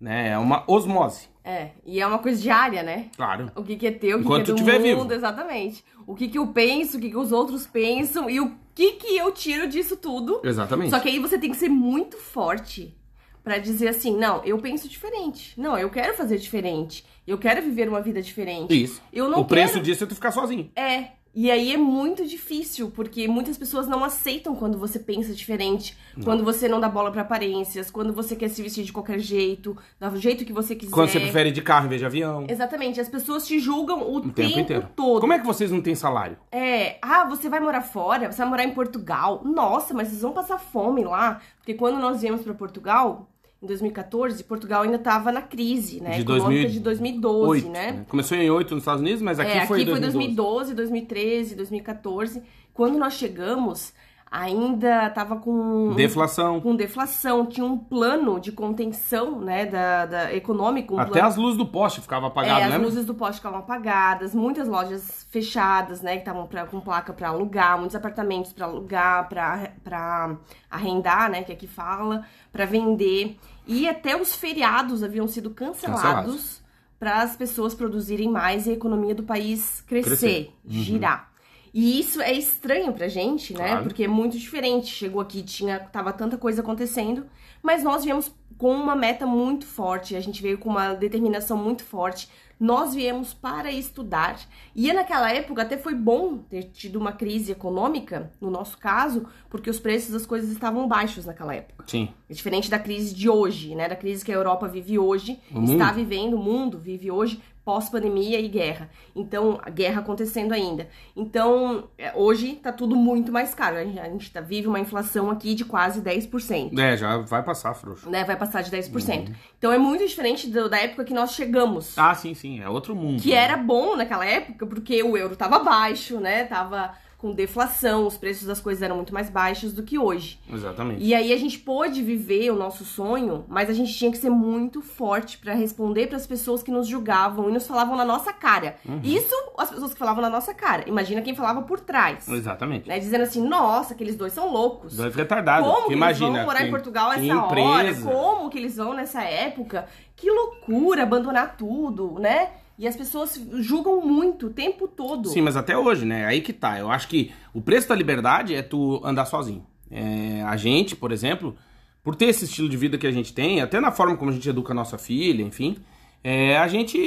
né? É uma osmose, É, e é uma coisa diária, né? claro. O que, que é teu, o que, Enquanto que é do tiver mundo, vivo. exatamente. O que, que eu penso, o que, que os outros pensam e o que, que eu tiro disso tudo. Exatamente. Só que aí você tem que ser muito forte pra dizer assim, não, eu penso diferente. Não, eu quero fazer diferente. Eu quero viver uma vida diferente. Isso. Eu não o preço quero... disso é tu ficar sozinho. É. E aí é muito difícil, porque muitas pessoas não aceitam quando você pensa diferente, quando você não dá bola pra aparências, quando você quer se vestir de qualquer jeito, do jeito que você quiser. Quando você prefere de carro em vez de avião. Exatamente, as pessoas te julgam o, O tempo, inteiro. todo. Como é que vocês não têm salário? É, ah, você vai morar fora? Você vai morar em Portugal? Nossa, mas vocês vão passar fome lá. Porque quando nós viemos pra Portugal, em 2014, Portugal ainda tava na crise, né? De Econômica 2000 de 2012, Oito, né? Começou em 8 nos Estados Unidos, mas aqui é, foi aqui foi 2012. 2012, 2013, 2014. Quando nós chegamos, ainda estava com Deflação. com deflação, tinha um plano de contenção, né, da, da econômico, um Até plano as luzes do poste ficavam apagadas, é, as luzes do poste ficavam apagadas, muitas lojas fechadas, né, que estavam com placa para alugar, muitos apartamentos para alugar, para arrendar, né, que aqui fala, para vender. E até os feriados haviam sido cancelados Cancelados. para as pessoas produzirem mais e a economia do país crescer, Crescer. Uhum. girar. E isso é estranho pra gente, né? Claro. Porque é muito diferente. Chegou aqui, tinha, tava tanta coisa acontecendo, mas nós viemos com uma meta muito forte, a gente veio com uma determinação muito forte. Nós viemos para estudar. E naquela época até foi bom ter tido uma crise econômica, no nosso caso, porque os preços das coisas estavam baixos naquela época. Sim. É diferente da crise de hoje, né? Da crise que a Europa vive hoje, O está mundo. vivendo, o mundo vive hoje, pós-pandemia e guerra. Então, a guerra acontecendo ainda. Então, é, hoje tá tudo muito mais caro. A gente, a gente tá, vive uma inflação aqui de quase 10%. É, já vai passar, frouxo. Né? Vai passar de 10%. Então, é muito diferente do- da época que nós chegamos. Ah, sim, sim. É outro mundo. Que era bom naquela época, porque o euro tava baixo, né? Tava com deflação, os preços das coisas eram muito mais baixos do que hoje. Exatamente. E aí a gente pôde viver o nosso sonho, mas a gente tinha que ser muito forte pra responder pras pessoas que nos julgavam e nos falavam na nossa cara. Uhum. Isso as pessoas que falavam na nossa cara. Imagina quem falava por trás. Exatamente. Né? Dizendo assim, nossa, aqueles dois são loucos. Dois retardados. Como que imagina, eles vão morar em Portugal essa hora? empresa. Como que eles vão nessa época? Que loucura abandonar tudo, né? E as pessoas julgam muito o tempo todo. Sim, mas até hoje, né? Aí que tá. Eu acho que o preço da liberdade é tu andar sozinho. É, a gente, por exemplo, por ter esse estilo de vida que a gente tem, até na forma como a gente educa a nossa filha, enfim, é, a gente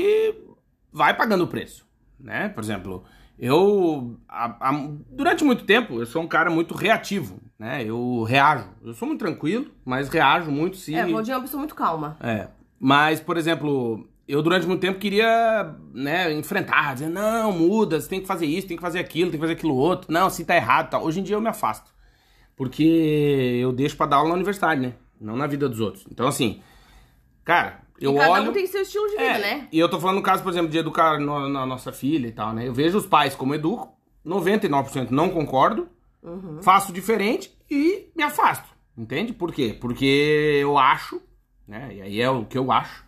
vai pagando o preço, né? Por exemplo, eu a- a- durante muito tempo eu sou um cara muito reativo, né? Eu reajo. Eu sou muito tranquilo, mas reajo muito se É, o Valdir é uma pessoa muito calma. é. Mas, por exemplo, eu durante muito tempo queria, né, enfrentar, dizer, não, muda, você tem que fazer isso, tem que fazer aquilo, tem que fazer aquilo outro. Não, assim tá errado, tal. Hoje em dia eu me afasto. Porque eu deixo pra dar aula na universidade, né? Não na vida dos outros. Então, assim, cara, eu e cada olho. um tem seu estilo de vida, É, né? E eu tô falando no caso, por exemplo, de educar no- na nossa filha e tal, né? Eu vejo os pais como educo, 99% não concordo, Uhum. faço diferente e me afasto. Entende? Por quê? Porque eu acho, né? E aí é o que eu acho,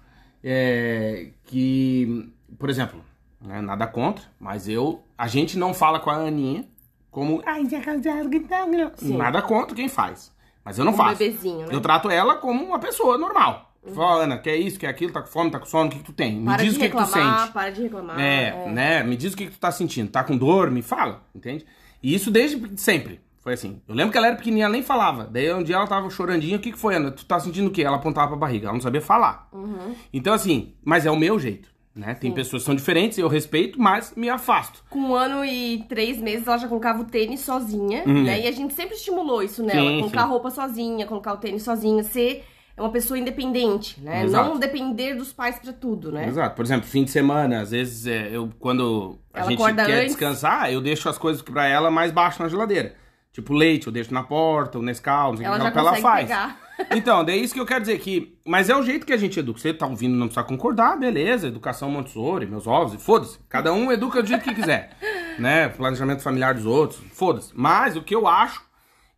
é, que, por exemplo, né, nada contra, mas eu. A gente não fala com a Aninha como. Ai, Zé Casado, que tal?" Sim. Nada contra quem faz. Mas eu não Como faço. bebezinho, né? Eu trato ela como uma pessoa normal. Fala, Ana, quer isso, quer aquilo, tá com fome, tá com sono, o que, que tu tem? Me Para diz o que, que tu reclamar, sente. para de reclamar. É, né? Me diz o que, que tu tá sentindo. Tá com dor? Me fala, entende? E isso desde sempre. Foi assim. Eu lembro que ela era pequenininha, ela nem falava. Daí um dia ela tava chorandinha. O que, que foi, Ana? Tu tá sentindo o quê? Ela apontava pra barriga. Ela não sabia falar. Uhum. Então, assim, mas é o meu jeito. Né? Tem pessoas que são diferentes, eu respeito, mas me afasto. Com um ano e três meses, ela já colocava o tênis sozinha, Uhum. né? E a gente sempre estimulou isso nela. Sim, colocar sim. a roupa sozinha, colocar o tênis sozinha, ser uma pessoa independente, né? Exato. Não depender dos pais pra tudo, né? Exato. Por exemplo, fim de semana, às vezes é, eu quando a Ela gente quer antes. descansar, eu deixo as coisas pra ela mais baixo na geladeira. Tipo leite, eu deixo na porta, o Nescau, não sei o que, é que ela faz. pegar. Então, daí isso que eu quero dizer que. Mas é o jeito que a gente educa. Você tá ouvindo, não precisa concordar, beleza. Educação Montessori, meus ovos, e foda-se. Cada um educa do jeito que quiser. né? Planejamento familiar dos outros, foda-se. Mas o que eu acho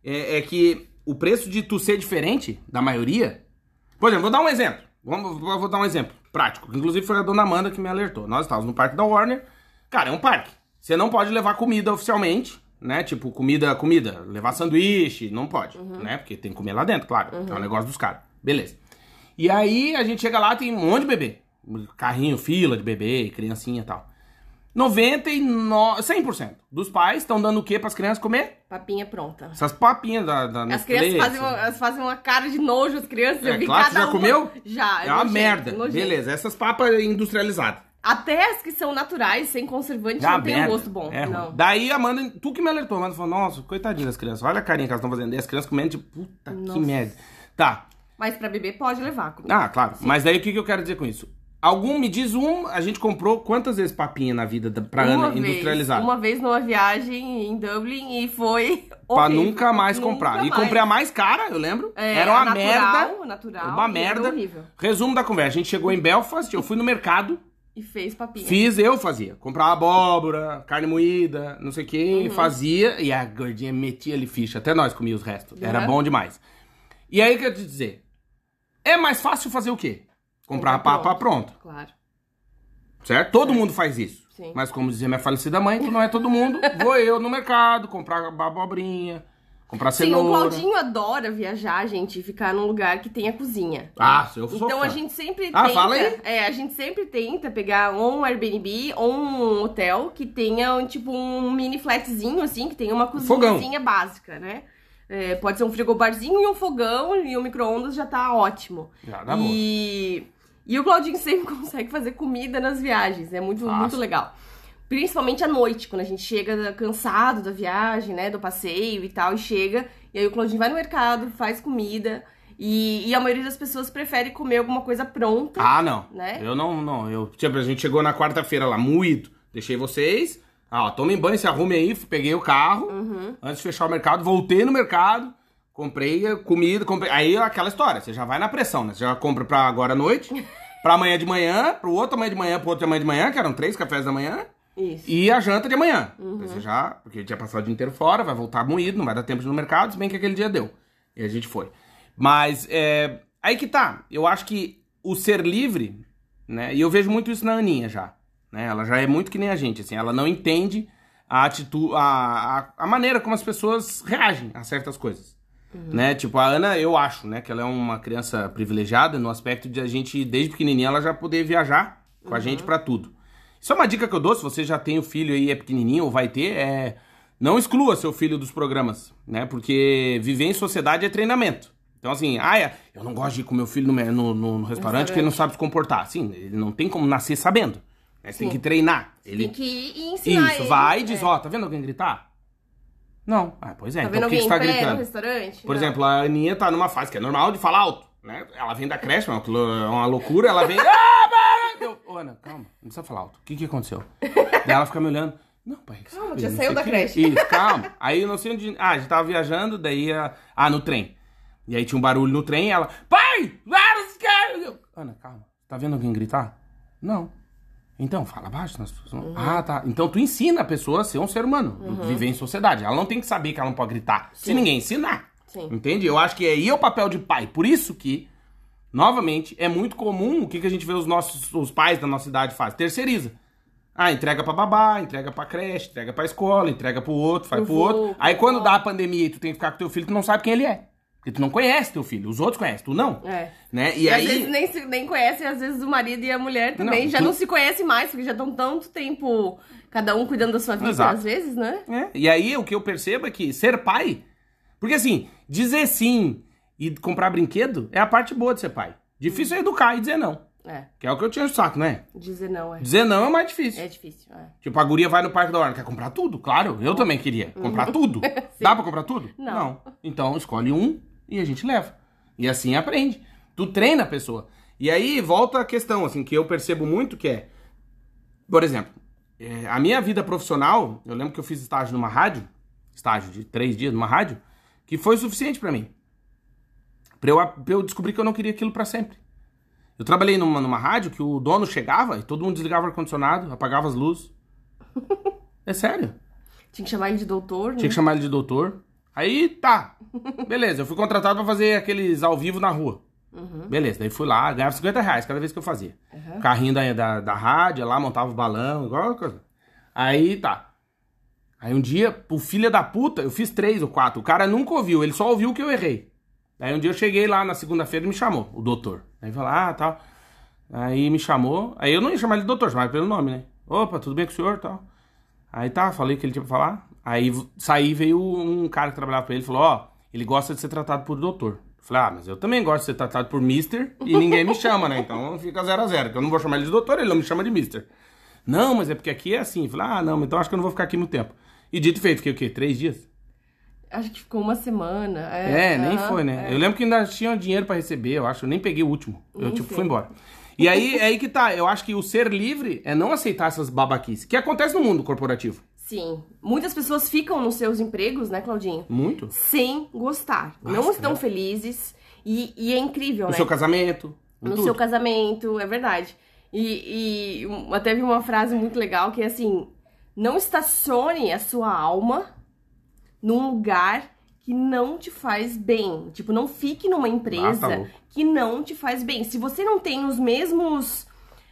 é, é que o preço de tu ser diferente da maioria. Por exemplo, vou dar um exemplo. Vamos, vou dar um exemplo prático. Inclusive foi a dona Amanda que me alertou. Nós estávamos no parque da Warner. Cara, é um parque. Você não pode levar comida oficialmente, né? Tipo, comida, comida. Levar sanduíche, não pode, né? Porque tem que comer lá dentro, claro. É um negócio dos caras. Beleza. E aí a gente chega lá, tem um monte de bebê. Carrinho, fila de bebê, criancinha e tal. 99, 100% dos pais estão dando o quê para as crianças comer? Papinha pronta. Essas papinhas da, da As Nestlé, crianças fazem assim. uma, elas fazem uma cara de nojo, as crianças. É eu vi claro, cada tu já uma- comeu? Já. É uma nojento, merda. nojento. Beleza, essas papas industrializadas. Até as que são naturais, sem conservante, É uma não tem um gosto bom. É ruim. não. Daí a Amanda, tu que me alertou, a Amanda falou, nossa, coitadinha das crianças, olha a carinha que elas estão fazendo. E as crianças comendo, tipo, puta que Nossa. merda. Tá, Mas pra beber pode levar comida. ah, claro. Mas daí o que, que eu quero dizer com isso? Algum, me diz um, a gente comprou quantas vezes papinha na vida da, pra uma Ana vez, industrializada? Uma vez numa viagem em Dublin e foi Pra horrível. nunca mais Nunca comprar. E mais. comprei a mais cara, eu lembro. É, Era uma natural, merda. natural, uma e era merda. horrível. Resumo da conversa. A gente chegou em Belfast, eu fui no mercado, E fez papinha. Fiz, eu fazia. Comprava abóbora, carne moída, não sei o que, Uhum. fazia. E a gordinha metia ali ficha. Até nós comíamos os restos. Era Uhum. bom demais. E aí, quer te dizer, é mais fácil fazer o quê? Comprar Comprar papa pronta, Claro. certo? Todo mundo faz isso. Sim. Mas como dizia minha falecida mãe, que não é todo mundo, vou eu no mercado comprar abobrinha, comprar Sim, o cenoura. Claudinho adora viajar, gente, e ficar num lugar que tenha cozinha. Ah, se eu sou Então fã. a gente sempre Ah, tenta. fala aí. É, a gente sempre tenta pegar um Airbnb ou um hotel que tenha tipo um mini flatzinho, assim, que tenha uma cozinhazinha básica, né? É, pode ser um frigobarzinho e um fogão e um micro-ondas já tá ótimo. Já dá e... e o Claudinho sempre consegue fazer comida nas viagens. É muito, muito legal. Principalmente à noite, quando a gente chega cansado da viagem, né? Do passeio e tal, e chega. E aí o Claudinho vai no mercado, faz comida. E, e a maioria das pessoas prefere comer alguma coisa pronta. Ah, não. Né? Eu não, não. Eu, tipo, a gente chegou na quarta-feira lá, moído. Deixei vocês. Ah, ó, tomem banho, se arrumem aí. Peguei o carro. Uhum. Antes de fechar o mercado, voltei no mercado. Comprei a comida, comprei. Aí aquela história, você já vai na pressão, né? Você já compra pra agora à noite, pra amanhã de manhã, pro outro amanhã de manhã, pro outro amanhã de manhã, que eram três cafés da manhã, Isso. e a janta de amanhã. Uhum. Você já, porque tinha passado o dia inteiro fora, vai voltar moído, não vai dar tempo de ir no mercado, se bem que aquele dia deu. E a gente foi. Mas, é, aí que tá. Eu acho que o ser livre, né? E eu vejo muito isso na Aninha já. Né? Ela já é muito que nem a gente, assim. Ela não entende a atitude, a, a, a maneira como as pessoas reagem a certas coisas. Né? Tipo, a Ana, eu acho, né? Que ela é uma criança privilegiada no aspecto de a gente, desde pequenininha, ela já poder viajar com a gente pra tudo. Isso é uma dica que eu dou, se você já tem o filho aí, é pequenininho ou vai ter, é... Não exclua seu filho dos programas, né? Porque viver em sociedade é treinamento. Então, assim, ah, é, eu não gosto de ir com meu filho no, no, no- restaurante porque ele não sabe se comportar. Sim, ele não tem como nascer sabendo. né? Você tem que treinar. Ele... Tem que ir e ensinar Isso, ele. vai e diz, É. ó, tá vendo alguém gritar? Não. Ah, pois é, Tá então vendo por que tá no gritando? restaurante? Por Não. exemplo, a Aninha tá numa fase que é normal de falar alto, né? Ela vem da creche, é uma loucura, ela vem... Ah, para! Eu, Ô, Ana, calma, não precisa falar alto. O que que aconteceu? Daí ela fica me olhando. Não, pai. que Calma, sabe, já saiu da o quê. creche. Isso, calma. Aí eu não sei onde... Ah, a gente tava viajando, daí... A... Ah, no trem. E aí tinha um barulho no trem, ela... Pai! Eu, Ana, calma. Tá vendo alguém gritar? Não. Então, fala baixo. Nas pessoas. Uhum. Ah, tá. Então tu ensina a pessoa a ser um ser humano, viver em sociedade. Ela não tem que saber que ela não pode gritar. Se Sim. ninguém ensinar. Sim. Entende? Eu acho que aí é o papel de pai. Por isso que, novamente, é muito comum o que, que a gente vê os nossos os pais da nossa idade fazem. Terceiriza. Ah, entrega pra babá, entrega pra creche, entrega pra escola, entrega pro outro, faz Pro vô, outro. Aí quando vó. dá a pandemia e tu tem que ficar com teu filho, tu não sabe quem ele é. Porque tu não conhece teu filho. Os outros conhecem, tu não. É. Né? E, E, aí... às vezes nem, se- nem conhece, às vezes o marido e a mulher também Não, já tu- não se conhecem mais, porque já estão tanto tempo, cada um cuidando da sua vida, Exato. às vezes, né? É, E aí o que eu percebo é que ser pai. Porque assim, dizer sim e comprar brinquedo é a parte boa de ser pai. Difícil é educar e dizer não. É, Que é o que eu tinha no saco, né? dizer não é, Dizer não é mais difícil. é difícil. É. Tipo, a guria vai no Parque da Orla, quer comprar tudo? Claro, eu também queria. Comprar tudo. Dá pra comprar tudo? Não. Então escolhe um e a gente leva. E assim aprende. Tu treina a pessoa. E aí volta a questão, assim, que eu percebo muito que é. Por exemplo, é, a minha vida profissional, eu lembro que eu fiz estágio numa rádio, estágio de três dias numa rádio, que foi suficiente pra mim. Pra eu, pra eu descobrir que eu não queria aquilo pra sempre. Eu trabalhei numa, numa rádio que o dono chegava e todo mundo desligava o ar-condicionado, apagava as luzes. É sério. Tinha que chamar ele de doutor, né? Tinha que chamar ele de doutor. Aí tá. Beleza, eu fui contratado pra fazer aqueles ao vivo na rua. Beleza, daí fui lá, ganhava 50 reais cada vez que eu fazia. Uhum. Carrinho da, da, da rádio, lá montava o balão, igual coisa. Aí tá. Aí um dia, o filho da puta, eu fiz três ou quatro. O cara nunca ouviu, ele só ouviu que eu errei. Aí um dia eu cheguei lá na segunda-feira e me chamou, o doutor. Aí falou, ah, tal. Aí me chamou. Aí eu não ia chamar ele de doutor, chamava pelo nome, né? Opa, tudo bem com o senhor tal. Aí tá, falei o que ele tinha pra falar. Aí saí, veio um cara que trabalhava pra ele e falou, ó, ele gosta de ser tratado por doutor. Falei, ah, mas eu também gosto de ser tratado por mister e ninguém me chama, né? Então fica zero a zero, que eu não vou chamar ele de doutor, ele não me chama de mister. Não, mas é porque aqui é assim. Falei, ah, não, então acho que eu não vou ficar aqui muito tempo. E dito e feito, fiquei o quê? Três dias? Acho que ficou uma semana. É, É, nem foi, né? é. Eu lembro que ainda tinha dinheiro pra receber, eu acho. Eu nem peguei o último. Eu, Nem tipo, sei. fui embora. E aí, é aí que tá. Eu acho que o ser livre é não aceitar essas babaquices. Que acontece no mundo corporativo. Sim. Muitas pessoas ficam nos seus empregos, né, Claudinho? Muito. Sem gostar. não Nossa, estão né? felizes. E, e é incrível, No né? seu casamento. no tudo. seu casamento, é verdade. E, e até vi uma frase muito legal que é assim: não estacione a sua alma num lugar que não te faz bem. Tipo, não fique numa Ah, tá empresa que não te faz bem. Se você não tem os mesmos.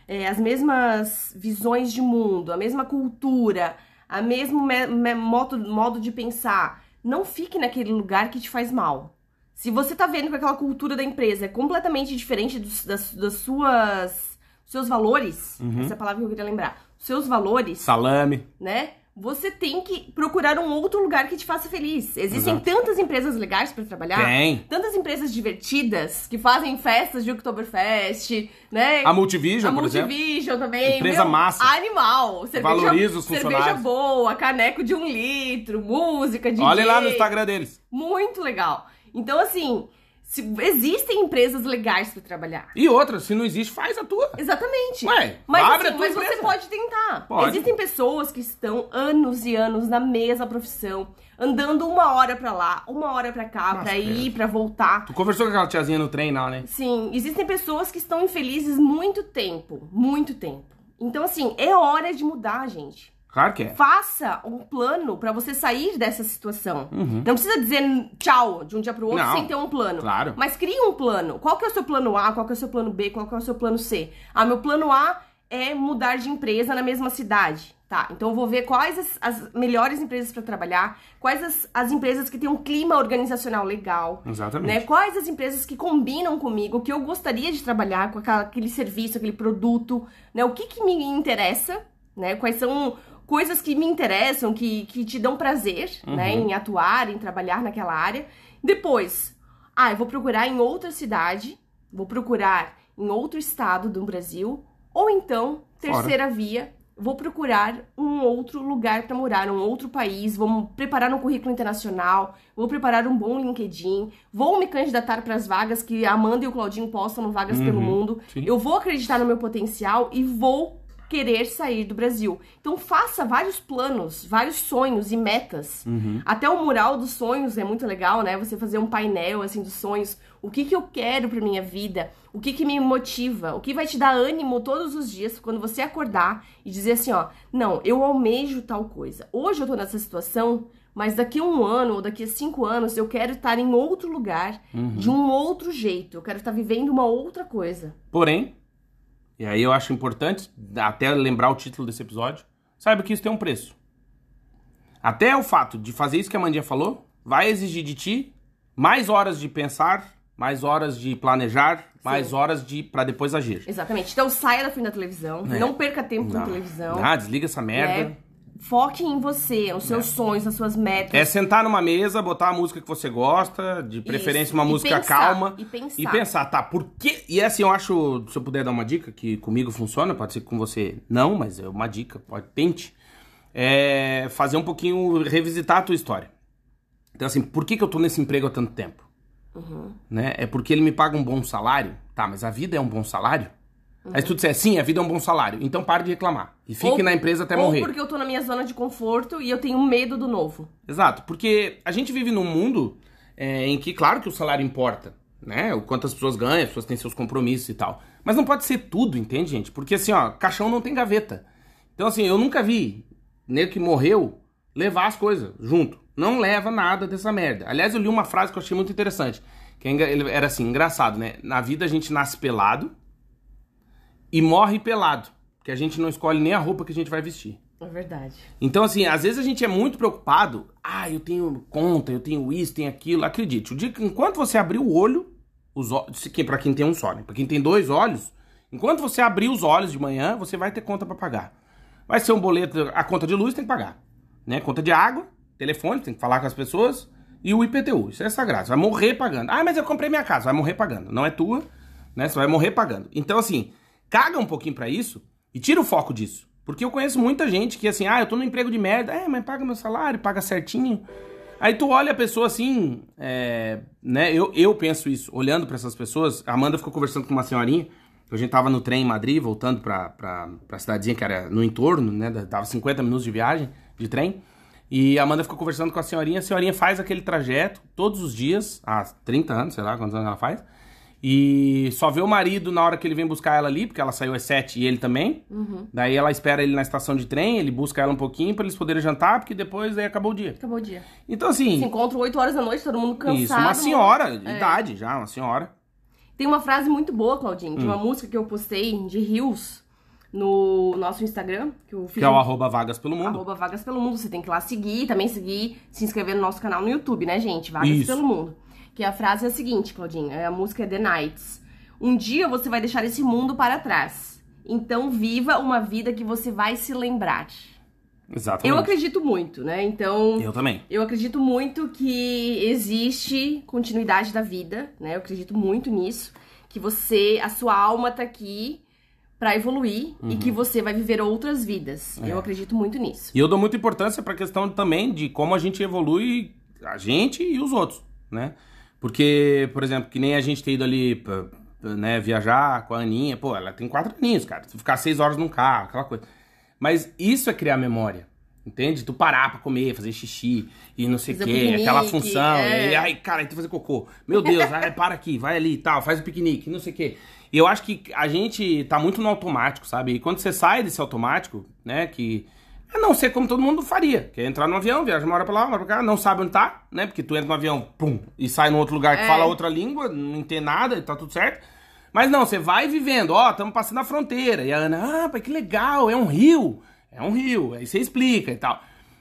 é, as mesmas visões de mundo, a mesma cultura, a mesmo me- me- modo, modo de pensar, não fique naquele lugar que te faz mal. Se você tá vendo que aquela cultura da empresa é completamente diferente dos, das, das suas seus valores, Uhum. essa é a palavra que eu queria lembrar, seus valores, Salame. né? Você tem que procurar um outro lugar que te faça feliz. Existem Exato. tantas empresas legais pra trabalhar, Tem. tantas empresas divertidas que fazem festas de Oktoberfest, né? A Multivision, A por exemplo. Multivision também. Empresa meu, massa. Animal. Cerveja, Valoriza os Cerveja funcionários. boa, caneco de um litro, música, DJ. Olha lá no Instagram deles. Muito legal. Então, assim, se- existem empresas legais pra trabalhar. E outra, se não existe, faz a tua. Exatamente. Ué, mas, abre assim, a tua mas você empresa. pode tentar. Pode. Existem pessoas que estão anos e anos na mesma profissão, andando uma hora pra lá, uma hora pra cá, pra ir, pra voltar. Tu conversou com aquela tiazinha no trem lá, né? Sim, existem pessoas que estão infelizes muito tempo, muito tempo. Então, assim, é hora de mudar, gente. Claro que é. Faça um plano pra você sair dessa situação. Não precisa dizer tchau de um dia pro outro Uhum. Não, sem ter um plano. claro. Mas crie um plano. Qual que é o seu plano A? Qual que é o seu plano B? Qual que é o seu plano C? Ah, meu plano A é mudar de empresa na mesma cidade. Tá, então eu vou ver quais as, as melhores empresas pra trabalhar, quais as, as empresas que têm um clima organizacional legal, Exatamente. né? Quais as empresas que combinam comigo, que eu gostaria de trabalhar com aquela- aquele serviço, aquele produto, né? O que que me interessa, né? Quais são coisas que me interessam, que, que te dão prazer, né? Em atuar, em trabalhar naquela área. Depois, ah, eu vou procurar em outra cidade, vou procurar em outro estado do Brasil, ou então, Fora. terceira via, vou procurar um outro lugar para morar, um outro país, vou preparar um currículo internacional, vou preparar um bom LinkedIn, vou me candidatar para as vagas que a Amanda e o Claudinho postam no Vagas pelo Mundo. Uhum. sim. Eu vou acreditar no meu potencial e vou querer sair do Brasil. Então faça vários planos, vários sonhos e metas. Uhum. Até o mural dos sonhos é muito legal, né? Você fazer um painel assim dos sonhos. O que que eu quero para minha vida? O que que me motiva? O que vai te dar ânimo todos os dias quando você acordar e dizer assim, ó, não, eu almejo tal coisa. Hoje eu tô nessa situação, mas daqui a um ano ou daqui a cinco anos eu quero estar em outro lugar, Uhum. de um outro jeito. Eu quero estar vivendo uma outra coisa. Porém, e aí eu acho importante até lembrar o título desse episódio, saiba que isso tem um preço. Até o fato de fazer isso que a Mandinha falou vai exigir de ti mais horas de pensar, mais horas de planejar, mais horas de para depois agir. Exatamente. Então saia da frente da televisão, É. não perca tempo Não. na televisão. Ah, desliga essa merda. né? Foque em você, nos seus sonhos, nas suas metas. É sentar numa mesa, botar a música que você gosta, de preferência Isso. uma E música pensar, calma. e pensar. E pensar, tá, por quê? E assim, eu acho, se eu puder dar uma dica, que comigo funciona, pode ser que com você não, mas é uma dica, pode, tente. É fazer um pouquinho, revisitar a tua história. Então assim, por que, que eu tô nesse emprego há tanto tempo? Uhum. Né? É porque ele me paga um bom salário? Tá, mas a vida é um bom salário? Aí se tu disser, sim, a vida é um bom salário, então pare de reclamar. E fique Ou- na empresa até ou morrer. porque eu tô na minha zona de conforto e eu tenho medo do novo. Exato, porque a gente vive num mundo é, em que, claro que o salário importa, né? O quanto as pessoas ganham, as pessoas têm seus compromissos e tal. Mas não pode ser tudo, entende, gente? Porque assim, ó, caixão não tem gaveta. Então, assim, eu nunca vi nego que morreu levar as coisas junto. Não leva nada dessa merda. Aliás, eu li uma frase que eu achei muito interessante. Que é era assim, engraçado, né? Na vida a gente nasce pelado e morre pelado. Porque a gente não escolhe nem a roupa que a gente vai vestir. É verdade. Então, assim, às vezes a gente é muito preocupado. Ah, eu tenho conta, eu tenho isso, tenho aquilo. Acredite, o dia que enquanto você abrir o olho, os olhos, que para quem tem um só, né? Pra quem tem dois olhos, enquanto você abrir os olhos de manhã, você vai ter conta pra pagar. Vai ser um boleto, a conta de luz tem que pagar, né? Conta de água, telefone, tem que falar com as pessoas e o IPTU. Isso é sagrado, você vai morrer pagando. Ah, mas eu comprei minha casa, vai morrer pagando. Não é tua, né? Você vai morrer pagando. Então, assim, caga um pouquinho pra isso e tira o foco disso. Porque eu conheço muita gente que assim, ah, eu tô no emprego de merda, é, mas paga meu salário, paga certinho. Aí tu olha a pessoa assim, é, né? Eu, eu penso isso, olhando pra essas pessoas. A Amanda ficou conversando com uma senhorinha, a gente tava no trem em Madrid, voltando pra, pra, pra cidadezinha que era no entorno, né? Dava 50 minutos de viagem de trem. E a Amanda ficou conversando com a senhorinha. A senhorinha faz aquele trajeto todos os dias, há 30 anos, sei lá quantos anos ela faz. E só vê o marido na hora que ele vem buscar ela ali, porque ela saiu às sete e ele também. Uhum. Daí ela espera ele na estação de trem, ele busca ela um pouquinho pra eles poderem jantar, porque depois aí acabou o dia. Acabou o dia. Então, assim, Se encontram 8 horas da noite, todo mundo cansado. isso, uma senhora de É. idade já, uma senhora. Tem uma frase muito boa, Claudinho, de Hum. uma música que eu postei de Rios no nosso Instagram, que eu fiz Que é o arroba vagas pelo mundo. Arroba Vagas Pelo Mundo. Você tem que ir lá seguir, também seguir, se inscrever no nosso canal no YouTube, né, gente? Vagas Isso. Pelo Mundo. Que a frase é a seguinte, Claudinha. é- A música é The Nights. Um dia você vai deixar esse mundo para trás. Então viva uma vida que você vai se lembrar. Exatamente. Eu acredito muito, né? Então. Eu também. Eu acredito muito que existe continuidade da vida, né? Eu acredito muito nisso. Que você, a sua alma tá aqui pra evoluir e que você vai viver outras vidas. É. Eu acredito muito nisso. E eu dou muita importância pra questão também de como a gente evolui, a gente e os outros, né? Porque, por exemplo, que nem a gente ter ido ali, pra, né, viajar com a Aninha, pô, ela tem quatro aninhos, cara. Tu ficar seis horas num carro, aquela coisa. Mas isso é criar memória. Entende? Tu parar pra comer, fazer xixi e não sei o quê, aquela função. é. E, ai, cara, aí tu fazer cocô. Meu Deus, ai, para aqui, vai ali e tal, faz o piquenique, não sei o quê. E eu acho que a gente tá muito no automático, sabe? E quando você sai desse automático, né, que é não ser como todo mundo faria, que é entrar no avião, viaja uma hora pra lá, uma hora pra cá, não sabe onde tá, né? Porque tu entra no avião, pum, e sai num outro lugar que É. fala outra língua, não entende nada tá tudo certo. Mas não, você vai vivendo, ó, estamos passando a fronteira. E a Ana, ah, pai, que legal, é um rio. É um rio. Aí você explica e tal.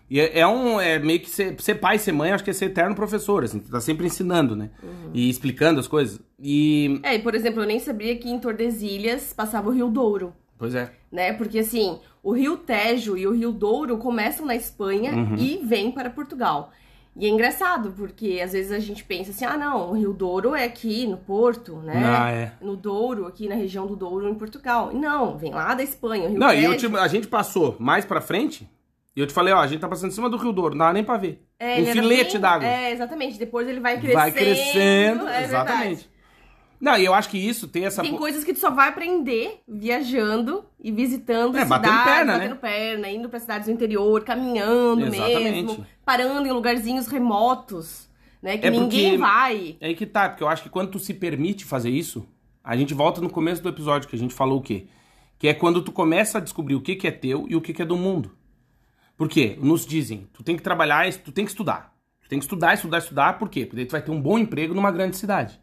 E é, é um, é meio que ser, ser pai, ser mãe, acho que é ser eterno professor, assim, tá sempre ensinando, né? E explicando as coisas. E, É, e por exemplo, eu nem sabia que em Tordesilhas passava o Rio Douro. Pois é. Né? Porque assim, o Rio Tejo e o Rio Douro começam na Espanha Uhum. e vêm para Portugal. E é engraçado, porque às vezes a gente pensa assim, ah não, o Rio Douro é aqui no Porto, né? Ah, é. No Douro, aqui na região do Douro, em Portugal. E não, vem lá da Espanha, o Rio Não, e Tejo. eu te- a gente passou mais pra frente, e eu te falei, ó, a gente tá passando em cima do Rio Douro, não dá nem pra ver. É, um filete bem- d'água. É, exatamente. Depois ele vai crescendo. Vai crescendo, é exatamente. verdade. Não, e eu acho que isso tem essa... Tem coisas que tu só vai aprender viajando e visitando É, cidades, batendo perna, né? batendo perna, indo pra cidades do interior, caminhando Exatamente. mesmo, parando em lugarzinhos remotos, né? Que É porque- ninguém vai. É aí que tá, porque eu acho que quando tu se permite fazer isso, a gente volta no começo do episódio que a gente falou o quê? Que é quando tu começa a descobrir o que, que é teu e o que, que é do mundo. Por quê? Nos dizem, tu tem que trabalhar, tu tem que estudar. Tu tem que estudar, estudar, estudar, por quê? Porque daí tu vai ter um bom emprego numa grande cidade.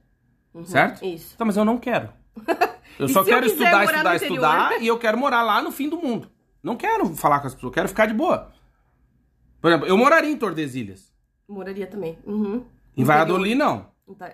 Certo? Isso. Tá, mas eu não quero. Eu só eu quero quiser estudar, estudar, estudar e eu quero morar lá no fim do mundo. Não quero falar com as pessoas, eu quero ficar de boa. Por exemplo, eu moraria em Tordesilhas. Moraria também. Uhum. Em Valladolid, não.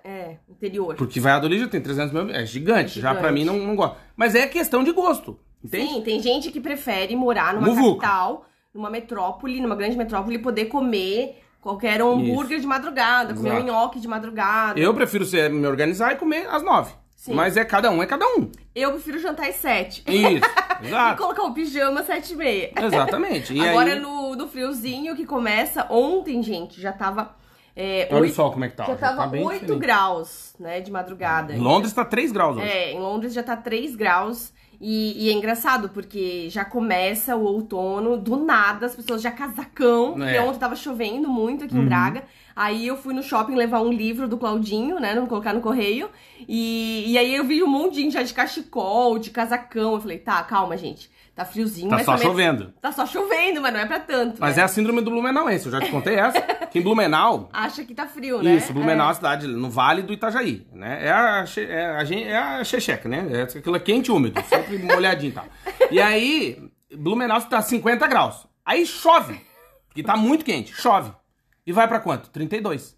É, interior. Porque Valladolid já tem 300 mil, é gigante. É Já pra gigante. mim não, não gosto. Mas é questão de gosto, entende? Sim, tem gente que prefere morar numa Muvuca. capital, numa metrópole, numa grande metrópole, poder comer qualquer hambúrguer de madrugada, comer um Exato. nhoque de madrugada. Eu prefiro ser, me organizar e comer às nove. Sim. Mas é cada um, é cada um. Eu prefiro jantar às sete. Isso, E exato. colocar o pijama às sete e meia. Exatamente. E Agora aí, no, no friozinho que começa, ontem, gente, já tava. É, olha oito- só como é que tá. já tava tá 8 diferente. graus, né, de madrugada. Em Londres tá 3 graus hoje. É, em Londres já tá 3 graus. E, e é engraçado, porque já começa o outono, do nada, as pessoas já casacão, porque É. ontem tava chovendo muito aqui Uhum. em Braga. Aí eu fui no shopping levar um livro do Claudinho, né? Não colocar no correio. E, e aí eu vi um monte de gente já de cachecol, de casacão. Eu falei, tá, calma, gente. Tá friozinho, Tá mas só também- chovendo. Tá só chovendo, mas não é pra tanto. Mas né? é a síndrome do Blumenauense, eu já te contei essa. que em Blumenau, Acha que tá frio, né? Isso, Blumenau é a cidade, no Vale do Itajaí, né? É a, é a, é a checheca, né? É aquilo é quente e úmido, sempre molhadinho e tal. E aí, Blumenau tá 50 graus. Aí chove, porque tá muito quente, chove. E vai pra quanto? 32.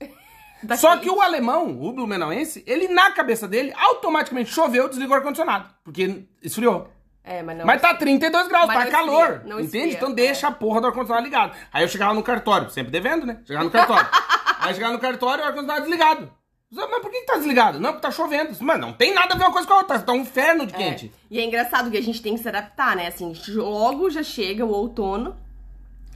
Tá Só que o alemão, o blumenauense, ele na cabeça dele, automaticamente choveu, desligou o ar-condicionado, porque esfriou. É, mas não. Mas tá 32 graus, Mas tá calor. esfria, entende? esfria, então deixa a porra do ar-condicionado ligado. Aí eu chegava no cartório, sempre devendo, né? Chegava no cartório. Aí chegava no cartório e o ar-condicionado desligado. Mas por que, que tá desligado? Não, porque tá chovendo. Mas não tem nada a ver uma coisa com a outra. Tá um inferno de É. quente. E é engraçado que a gente tem que se adaptar, né? Assim, logo já chega o outono.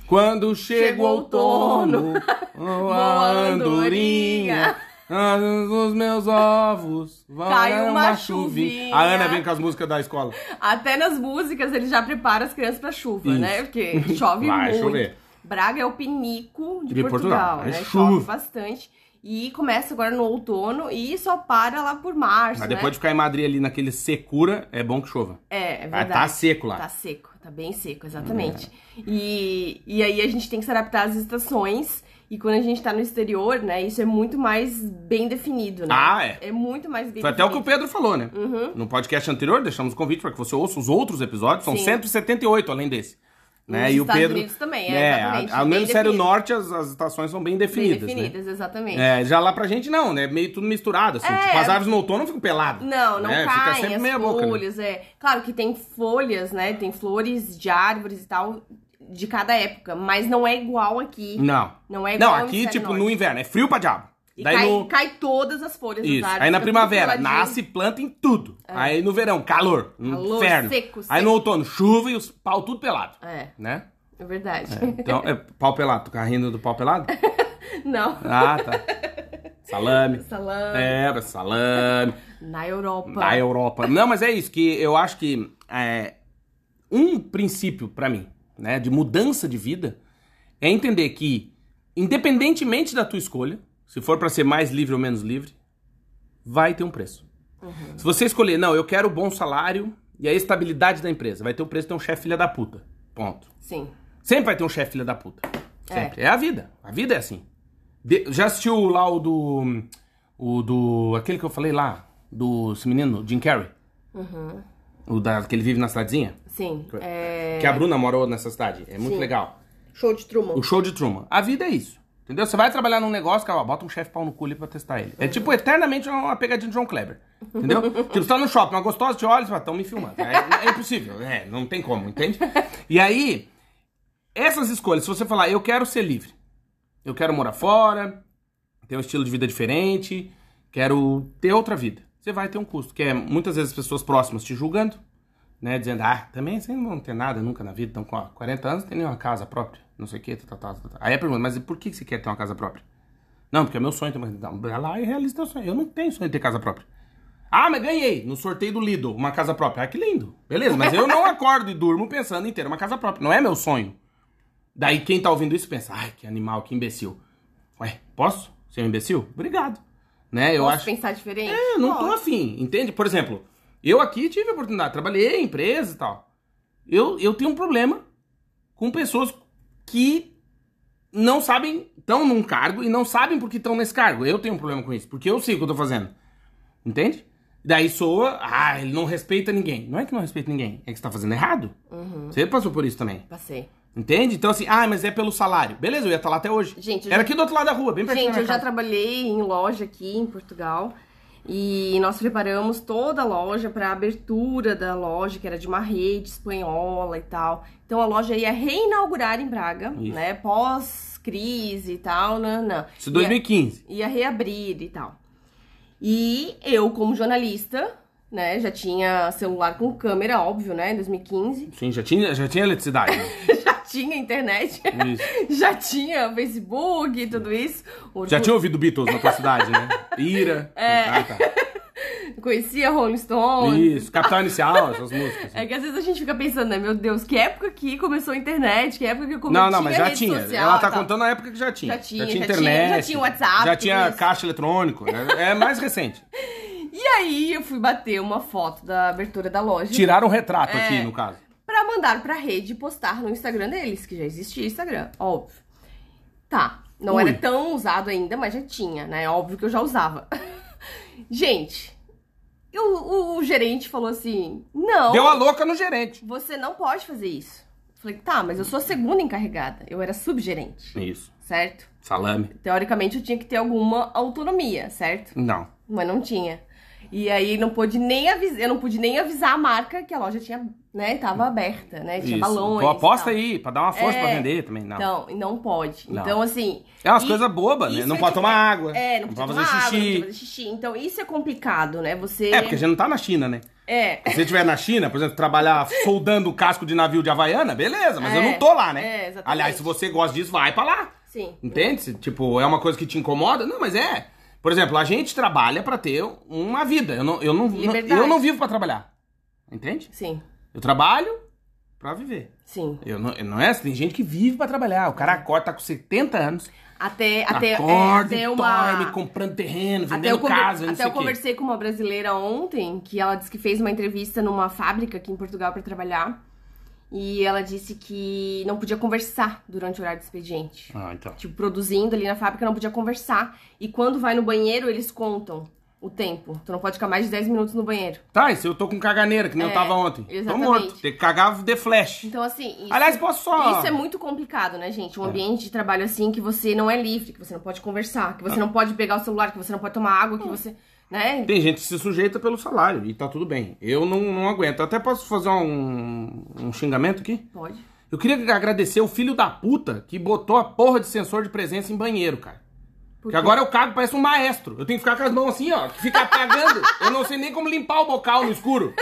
Quando chega Chega o outono, outono, voa andorinha, os meus ovos, Cai uma uma chuvinha. A Ana vem com as músicas da escola. Até nas músicas ele já prepara as crianças pra chuva, Isso. né? Porque chove Vai muito. chover. Braga é o pinico de, De Portugal, Portugal, é né? chuva. Chove bastante. E começa agora no outono e só para lá por março, Mas né? depois de ficar em Madrid ali naquele secura, é bom que chova. É, é Vai verdade. tá seco lá. Tá seco, tá bem seco, exatamente. E, e aí a gente tem que se adaptar às estações. E quando a gente tá no exterior, né, isso é muito mais bem definido, né? Ah, é. É muito mais bem Foi até o que o definido. Pedro falou, né? No podcast anterior, deixamos o convite para que você ouça os outros episódios. São Sim. 178 além desse. Né? Nos e o Estados Pedro. Unidos também, é, né, exatamente, a- Ao definido. norte, as, as estações são bem Bem definidas. definidas, né? exatamente. É, já lá pra gente não, né? Meio tudo misturado, assim. É. Tipo, as árvores no outono ficam peladas. Não, não né? Fica caem sempre as meia boca. né? folhas, é. Claro que tem folhas, né? Tem flores de árvores e tal de cada época, mas não é igual aqui. Não. Não é igual Não, aqui, tipo, no norte. inverno, é frio pra diabo. E Daí cai, no. cai todas as folhas Isso. árvores. Aí na primavera, nasce planta em tudo. Aí no verão, calor, Calor, inferno. seco, Aí seco. no outono, chuva e os pau tudo pelado. É, Né? é verdade. Então, é pau pelado. Tu tá rindo do pau pelado? Não. Ah, tá. Salame. Salame. É, salame. Na Europa. Da Europa. Não, mas é isso, que eu acho que é, um princípio pra mim, né, de mudança de vida, é entender que, independentemente da tua escolha, se for pra ser mais livre ou menos livre, vai ter um preço. Se você escolher, não, eu quero o bom salário e a estabilidade da empresa, vai ter o preço de ter um chefe filha da puta. Ponto. Sim. Sempre vai ter um chefe filha da puta. Sempre. É. a vida. A vida é assim. De- já assistiu lá o do. O do. Aquele que eu falei lá? Do esse menino, Jim Carrey? O da, que ele vive na cidadezinha? Sim. É... Que a Bruna morou nessa cidade. É muito Sim. legal. Show de Truman. O show de Truman. A vida é isso. Entendeu? Você vai trabalhar num negócio, cara, ó, bota um chefe pau no cu ali pra testar ele. É tipo eternamente uma pegadinha de John Kleber. Entendeu? tipo, você tá no shopping, uma gostosa te olha e fala, estão me filmando. É, é impossível. É, não tem como, entende? E aí, essas escolhas, se você falar, eu quero ser livre, eu quero morar fora, ter um estilo de vida diferente, quero ter outra vida, você vai ter um custo, que é muitas vezes as pessoas próximas te julgando, né, dizendo, ah, também você não tem nada nunca na vida, então com ó, 40 anos tem nenhuma casa própria, não sei o que, tá, tá, tá, tá. Aí a pergunta, mas por que você quer ter uma casa própria? Não, porque é meu sonho uma... Não, vai lá e realiza teu sonho. Eu não tenho sonho de ter casa própria. Ah, mas ganhei no sorteio do Lidl uma casa própria. Ah, que lindo. Beleza, mas eu não acordo e durmo pensando em ter uma casa própria. Não é meu sonho. Daí quem tá ouvindo isso pensa, ai, que animal, que imbecil. Ué, posso ser um imbecil? Obrigado. Né, eu Posso acho... pensar diferente? É, não tô afim, entende? Por exemplo, eu aqui tive a oportunidade, trabalhei em empresa e tal. Eu, eu tenho um problema com pessoas que não sabem, estão num cargo e não sabem por que estão nesse cargo. Eu tenho um problema com isso, porque eu sei o que eu tô fazendo. Entende? Daí soa, ah, ele não respeita ninguém. Não é que não respeita ninguém, é que você tá fazendo errado. Uhum. Você passou por isso também. Passei. Entende? Então assim, ah, mas é pelo salário. Beleza, eu ia estar lá até hoje. Gente, Era já- aqui do outro lado da rua, bem pertinho Gente, eu já trabalhei em loja aqui em Portugal e nós preparamos toda a loja para abertura da loja, que era de uma rede espanhola e tal. Então a loja ia reinaugurar em Braga, Isso. né? Pós-crise e tal, não, não. Isso é 2015. Ia, ia reabrir e tal. E eu, como jornalista, né, já tinha celular com câmera, óbvio, né, em 2015. Sim, já tinha, já tinha eletricidade. né? já tinha internet. Isso. Já tinha Facebook e tudo isso. O Já tinha ouvido Beatles na tua cidade, né? Ira. É. Ah, tá. Conhecia Rolling Stones. Isso, Capital Inicial, essas músicas. É que às vezes a gente fica pensando, né? Meu Deus, que época que começou a internet, que época que começou Não, não, mas já tinha. social Ela tá contando a época que já tinha. Já tinha, já internet. tinha- já tinha WhatsApp, Já tinha isso. caixa eletrônico. né? É mais recente. E aí eu fui bater uma foto da abertura da loja Tiraram um retrato É. aqui, no caso. Pra mandar pra rede e postar no Instagram deles, que já existia Instagram, óbvio. Tá, não Ui. era tão usado ainda, mas já tinha, né? Óbvio que eu já usava. gente, e o, o- o gerente falou assim: não. Deu a louca no gerente. Você não pode fazer isso. Falei, tá, mas eu sou a segunda encarregada. Eu era subgerente, Isso. certo? Salame. Teoricamente eu tinha que ter alguma autonomia, certo? Não. Mas não tinha. E aí não pude nem avisar, eu não pude nem avisar a marca que a loja tinha, né, tava aberta, né? Tinha Isso. balões. Pô, aposta aí, pra dar uma força É. pra vender também. Não. Então, não pode. Não. Então, assim. é umas coisas bobas, né? Não é pode de- tomar água. É, não, não pode fazer água, não xixi. pode fazer xixi. Então, isso é complicado, né? Você. É, porque a gente não tá na China, né? É. Se você estiver na China, por exemplo, trabalhar soldando o casco de navio de Havaiana, beleza, mas eu É, não tô lá, né? é, exatamente. Aliás, se você gosta disso, vai pra lá. Sim. Entende? Se, Tipo, é uma coisa que te incomoda? Não, mas é. Por exemplo, a gente trabalha pra ter uma vida. Eu não, eu não, Liberdade. eu não vivo pra trabalhar. Entende? Sim. Eu trabalho pra viver. Sim. Eu não, não é? Tem gente que vive pra trabalhar. O cara acorda, tá com 70 anos, Até, até, é, acorda, até e uma. dorme, comprando terreno, Até eu, vendendo casa, até eu conversei com uma brasileira ontem, que ela disse que fez uma entrevista numa fábrica aqui em Portugal pra trabalhar. E ela disse que não podia conversar durante o horário do expediente. Ah, então. Tipo, produzindo ali na fábrica, não podia conversar. E quando vai no banheiro, eles contam o tempo. Tu não pode ficar mais de 10 minutos no banheiro. Tá, e se eu tô com caganeira, que nem eu É, tava ontem? exatamente. Tô morto. Tem que cagar de flash. Então, assim. Isso, Aliás, posso só- Isso é muito complicado, né, gente? Um ambiente de trabalho assim que você não é livre, que você não pode conversar, que você não pode pegar o celular, que você não pode tomar água, que você. Né? Tem gente que se sujeita pelo salário e tá tudo bem. Eu não, não aguento. Até posso fazer um, um xingamento aqui? Pode. Eu queria agradecer o filho da puta que botou a porra de sensor de presença em banheiro, cara. Por Porque agora eu cago, parece um maestro. Eu tenho que ficar com as mãos assim, ó. que Fica apagando. eu não sei nem como limpar o bocal no escuro.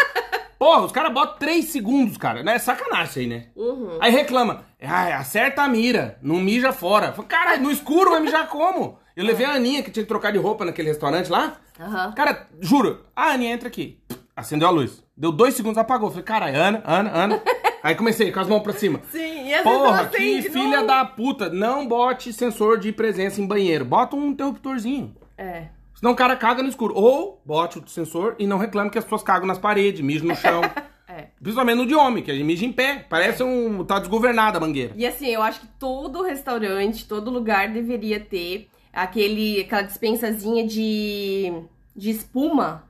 Porra, os caras botam 3 segundos, cara. Né? É sacanagem isso aí, né? Uhum. Aí reclama. Ai, acerta a mira. Não mija fora. Cara, no escuro vai mijar como? Eu levei a Aninha, que tinha que trocar de roupa naquele restaurante lá. Aham. Cara, juro. A Aninha entra aqui. Acendeu a luz. Deu dois segundos, apagou. Falei, caralho, Ana, Ana, Ana. Aí comecei com as mãos pra cima. Sim, e Porra, que filha não. da puta. Não bote sensor de presença em banheiro. Bota um interruptorzinho. É. Senão o cara caga no escuro. Ou bote o sensor e não reclame que as pessoas cagam nas paredes, mijam no chão. É. Principalmente no de homem, que a gente mija em pé. Parece um. tá desgovernada a mangueira. E assim, eu acho que todo restaurante, todo lugar deveria ter aquele, aquela dispensazinha de, de espuma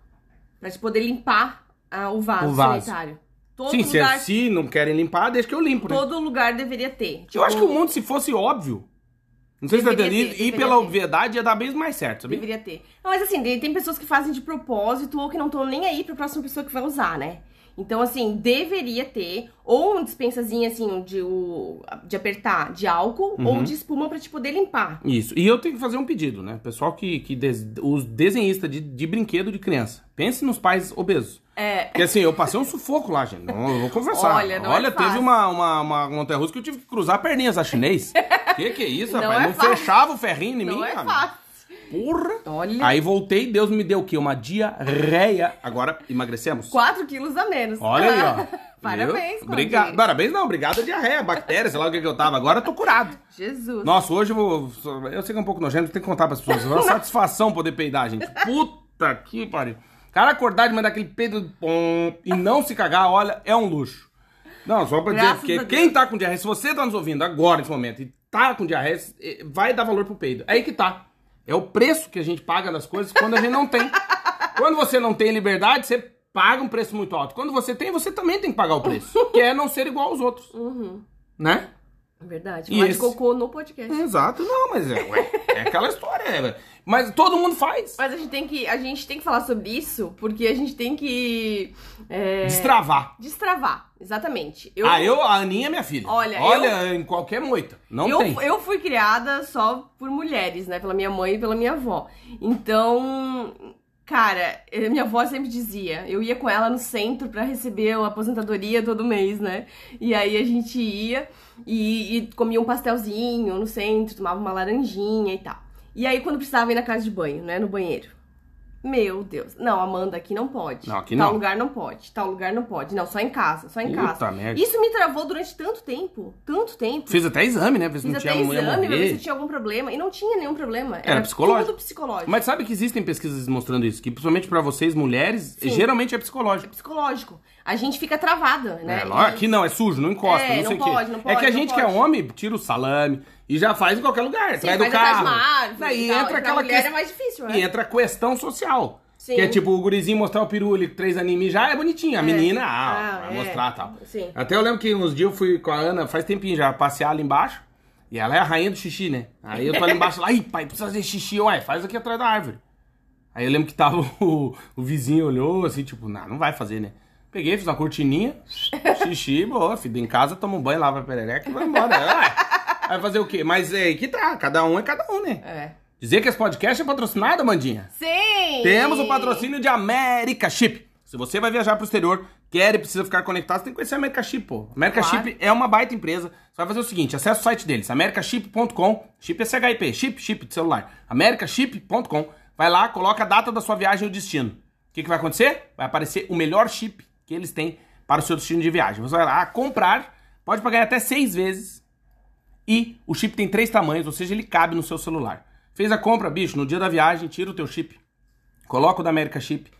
pra te poder limpar ah, o, vaso O vaso. sanitário. Todo Sim, se, lugar, se não querem limpar, deixa que eu limpo, né? todo lugar deveria ter. Eu acho que o Tipo, mundo, se fosse óbvio. Não sei se tá Deveria entendendo. E deveria pela ter. obviedade ia dar bem mais certo, sabia? Deveria ter. Não, mas assim, tem pessoas que fazem de propósito ou que não estão nem aí pra próxima pessoa que vai usar, né? Então, assim, deveria ter ou um dispensazinho, assim, de, o, de apertar de álcool Uhum. ou de espuma pra te poder limpar. Isso. E eu tenho que fazer um pedido, né? Pessoal que. que des... Os desenhistas de, de brinquedo de criança. Pense nos pais obesos. É. Porque assim, eu passei um sufoco lá, gente. Não, vou confessar. Olha, não é teve fácil. uma, uma, uma montanha russa que eu tive que cruzar perninhas a chinês. que que é isso, Não rapaz? é não fácil. fechava o ferrinho em mim, Não é cara. fácil. Porra. Olha. Aí voltei, Deus me deu o quê? Uma diarreia. Agora emagrecemos? 4 quilos a menos. Olha aí, ó. Parabéns? Obrigado. Parabéns, não. Obrigado a diarreia, bactéria, sei lá o que, que eu tava. Agora eu tô curado. Jesus. Nossa, hoje eu vou. Eu sei que é um pouco nojento, tem que contar pras pessoas. É uma satisfação poder peidar, gente. Puta que pariu. Cara, acordar de mandar aquele peido e não se cagar, olha, é um luxo. Não, só pra dizer, porque quem tá com diarreia, se você tá nos ouvindo agora, nesse momento, e tá com diarreia, eh, vai dar valor pro peido. É aí que tá. É o preço que a gente paga nas coisas quando a gente não tem. Quando você não tem liberdade, você paga um preço muito alto. Quando você tem, você também tem que pagar o preço. Que é não ser igual aos outros. Né? Verdade. E de esse- cocô no podcast. Exato, não, mas é, ué, é aquela história, é, mas todo mundo faz. Mas a gente tem que, a gente tem que falar sobre isso, porque a gente tem que é, Destravar. destravar. Exatamente. Eu, ah, eu, a Aninha é minha filha. Olha, Olha, em qualquer moita. Não eu, tem. eu fui criada só por mulheres, né? Pela minha mãe e pela minha avó. Então, cara, eh, minha avó sempre dizia, eu ia com ela no centro pra receber a aposentadoria todo mês, né? E aí a gente ia e, e comia um pastelzinho no centro, tomava uma laranjinha e tal. E aí quando precisava ir na casa de banho, né? No banheiro. Meu Deus. Não, Amanda, aqui não pode. Não, aqui tal não. lugar não pode. Tal lugar não pode. Não, só em casa, só em Puta casa. merda. Isso me travou durante tanto tempo. Tanto tempo. Fiz até exame, né? Ver se Fiz não até exame pra ver se tinha algum problema. E não tinha nenhum problema. Era psicológico. Tudo psicológico. Mas sabe que existem pesquisas mostrando isso? Que principalmente pra vocês, mulheres, Sim. geralmente é psicológico. Psicológico. A gente fica travada, né? É, lógico, aqui não, é sujo, não encosta, É, não não sei o pode, quê. não é pode, que a não gente que é pode. homem, tira o salame e já faz em qualquer lugar, Sim, atrás do carro. árvore e tal. entra aquela que- é mais difícil, né? E entra a questão social. Sim. Que é tipo o gurizinho mostrar o peru, ele três animes já é bonitinho. A menina, ah, Ah, vai é. mostrar tal. Sim. Até eu lembro que uns dias eu fui com a Ana, faz tempinho já, passear ali embaixo. E ela é a rainha do xixi, né? Aí eu tô ali embaixo lá, ih, pai, precisa fazer xixi. Ué, faz aqui atrás da árvore. Aí eu lembro que tava o, o vizinho olhou assim, tipo, não, não vai fazer, né? Peguei, fiz uma cortininha, xixi, boa, filho, em casa, toma um banho, lava a perereca e vai embora. Vai fazer o quê? Mas é que tá, cada um é cada um, né? É. Dizer que esse podcast é patrocinado, Mandinha? Sim! Temos o patrocínio de America Chip. Se você vai viajar pro exterior, quer e precisa ficar conectado, você tem que conhecer a America Chip, pô. America Claro. Chip é uma baita empresa. Você vai fazer o seguinte, acessa o site deles, americaship.com, chip é CHIP, chip, chip de celular. americaship.com, vai lá, coloca a data da sua viagem e o destino. O que, que vai acontecer? Vai aparecer o melhor chip que eles têm para o seu destino de viagem. Você vai lá comprar, pode pagar até seis vezes e o chip tem três tamanhos, ou seja, ele cabe no seu celular. Fez a compra, bicho, no dia da viagem, tira o teu chip, coloca o da América Chip,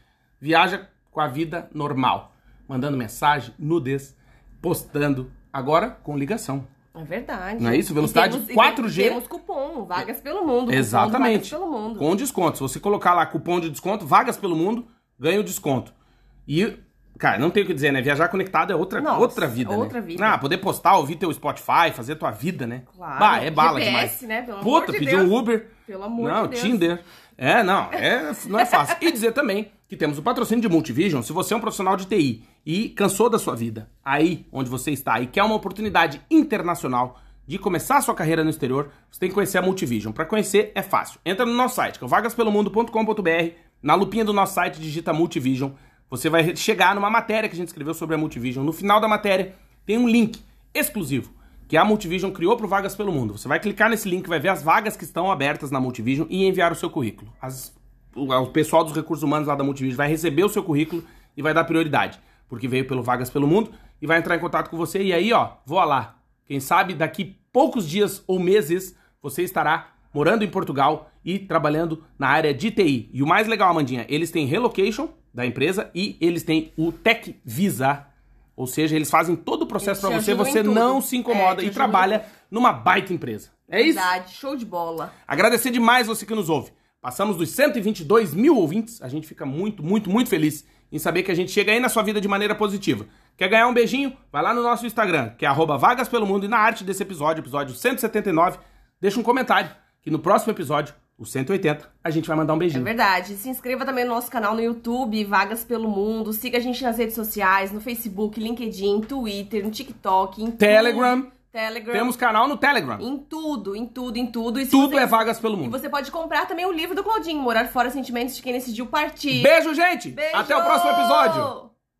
viaja com a vida normal, mandando mensagem, nudez, postando, agora com ligação. É verdade. Não é isso? Velocidade temos- e 4G. Temos cupom, vagas pelo mundo. Exatamente. Vagas pelo mundo. Com desconto. Se você colocar lá cupom de desconto, vagas pelo mundo, ganha o desconto. E, cara, não tem o que dizer, né? Viajar conectado é outra, Nossa, outra vida, outra né? vida. Ah, poder postar, ouvir teu Spotify, fazer tua vida, né? Claro. Bah, é bala GPS, demais. né? Pelo amor Puta, de pedir Deus. um Uber. Pelo amor não, de Deus. Tinder. É, não, é, não é fácil. E dizer também que temos o patrocínio de Multivision. Se você é um profissional de TI e cansou da sua vida, aí onde você está e quer uma oportunidade internacional de começar a sua carreira no exterior, você tem que conhecer a Multivision. Para conhecer é fácil. Entra no nosso site, que é o vagaspelomundo.com.br. Na lupinha do nosso site digita Multivision. Você vai chegar numa matéria que a gente escreveu sobre a Multivision. No final da matéria tem um link exclusivo que a Multivision criou para Vagas pelo Mundo. Você vai clicar nesse link, vai ver as vagas que estão abertas na Multivision e enviar o seu currículo. As- o, pessoal dos recursos humanos lá da Multivision vai receber o seu currículo e vai dar prioridade, porque veio pelo Vagas pelo Mundo e vai entrar em contato com você. E aí, ó, voa lá. Quem sabe daqui poucos dias ou meses você estará morando em Portugal e trabalhando na área de TI. E o mais legal, Amandinha, eles têm relocation da empresa e eles têm o Tech Visa. Ou seja, eles fazem todo o processo para você, você não se incomoda É, e trabalha numa baita empresa. É isso? Verdade, show de bola. Agradecer demais você que nos ouve. Passamos dos 122 mil ouvintes. A gente fica muito, muito, muito feliz em saber que a gente chega aí na sua vida de maneira positiva. Quer ganhar um beijinho? Vai lá no nosso Instagram, que é arroba vagas pelo mundo. E na arte desse episódio, episódio 179, deixa um comentário, que no próximo episódio, o 180, a gente vai mandar um É beijinho. verdade. Se inscreva também no nosso canal no YouTube, Vagas pelo Mundo. Siga a gente nas redes sociais, no Facebook, LinkedIn, Twitter, no TikTok, em Telegram. tudo. Telegram. Temos canal no Telegram. Em tudo, em tudo, em tudo. E Tudo você- é vagas pelo E mundo. você pode comprar também o livro do Claudinho, Morar Fora Sentimentos de Quem Decidiu Partir. Beijo, gente! Beijo! Até o próximo episódio!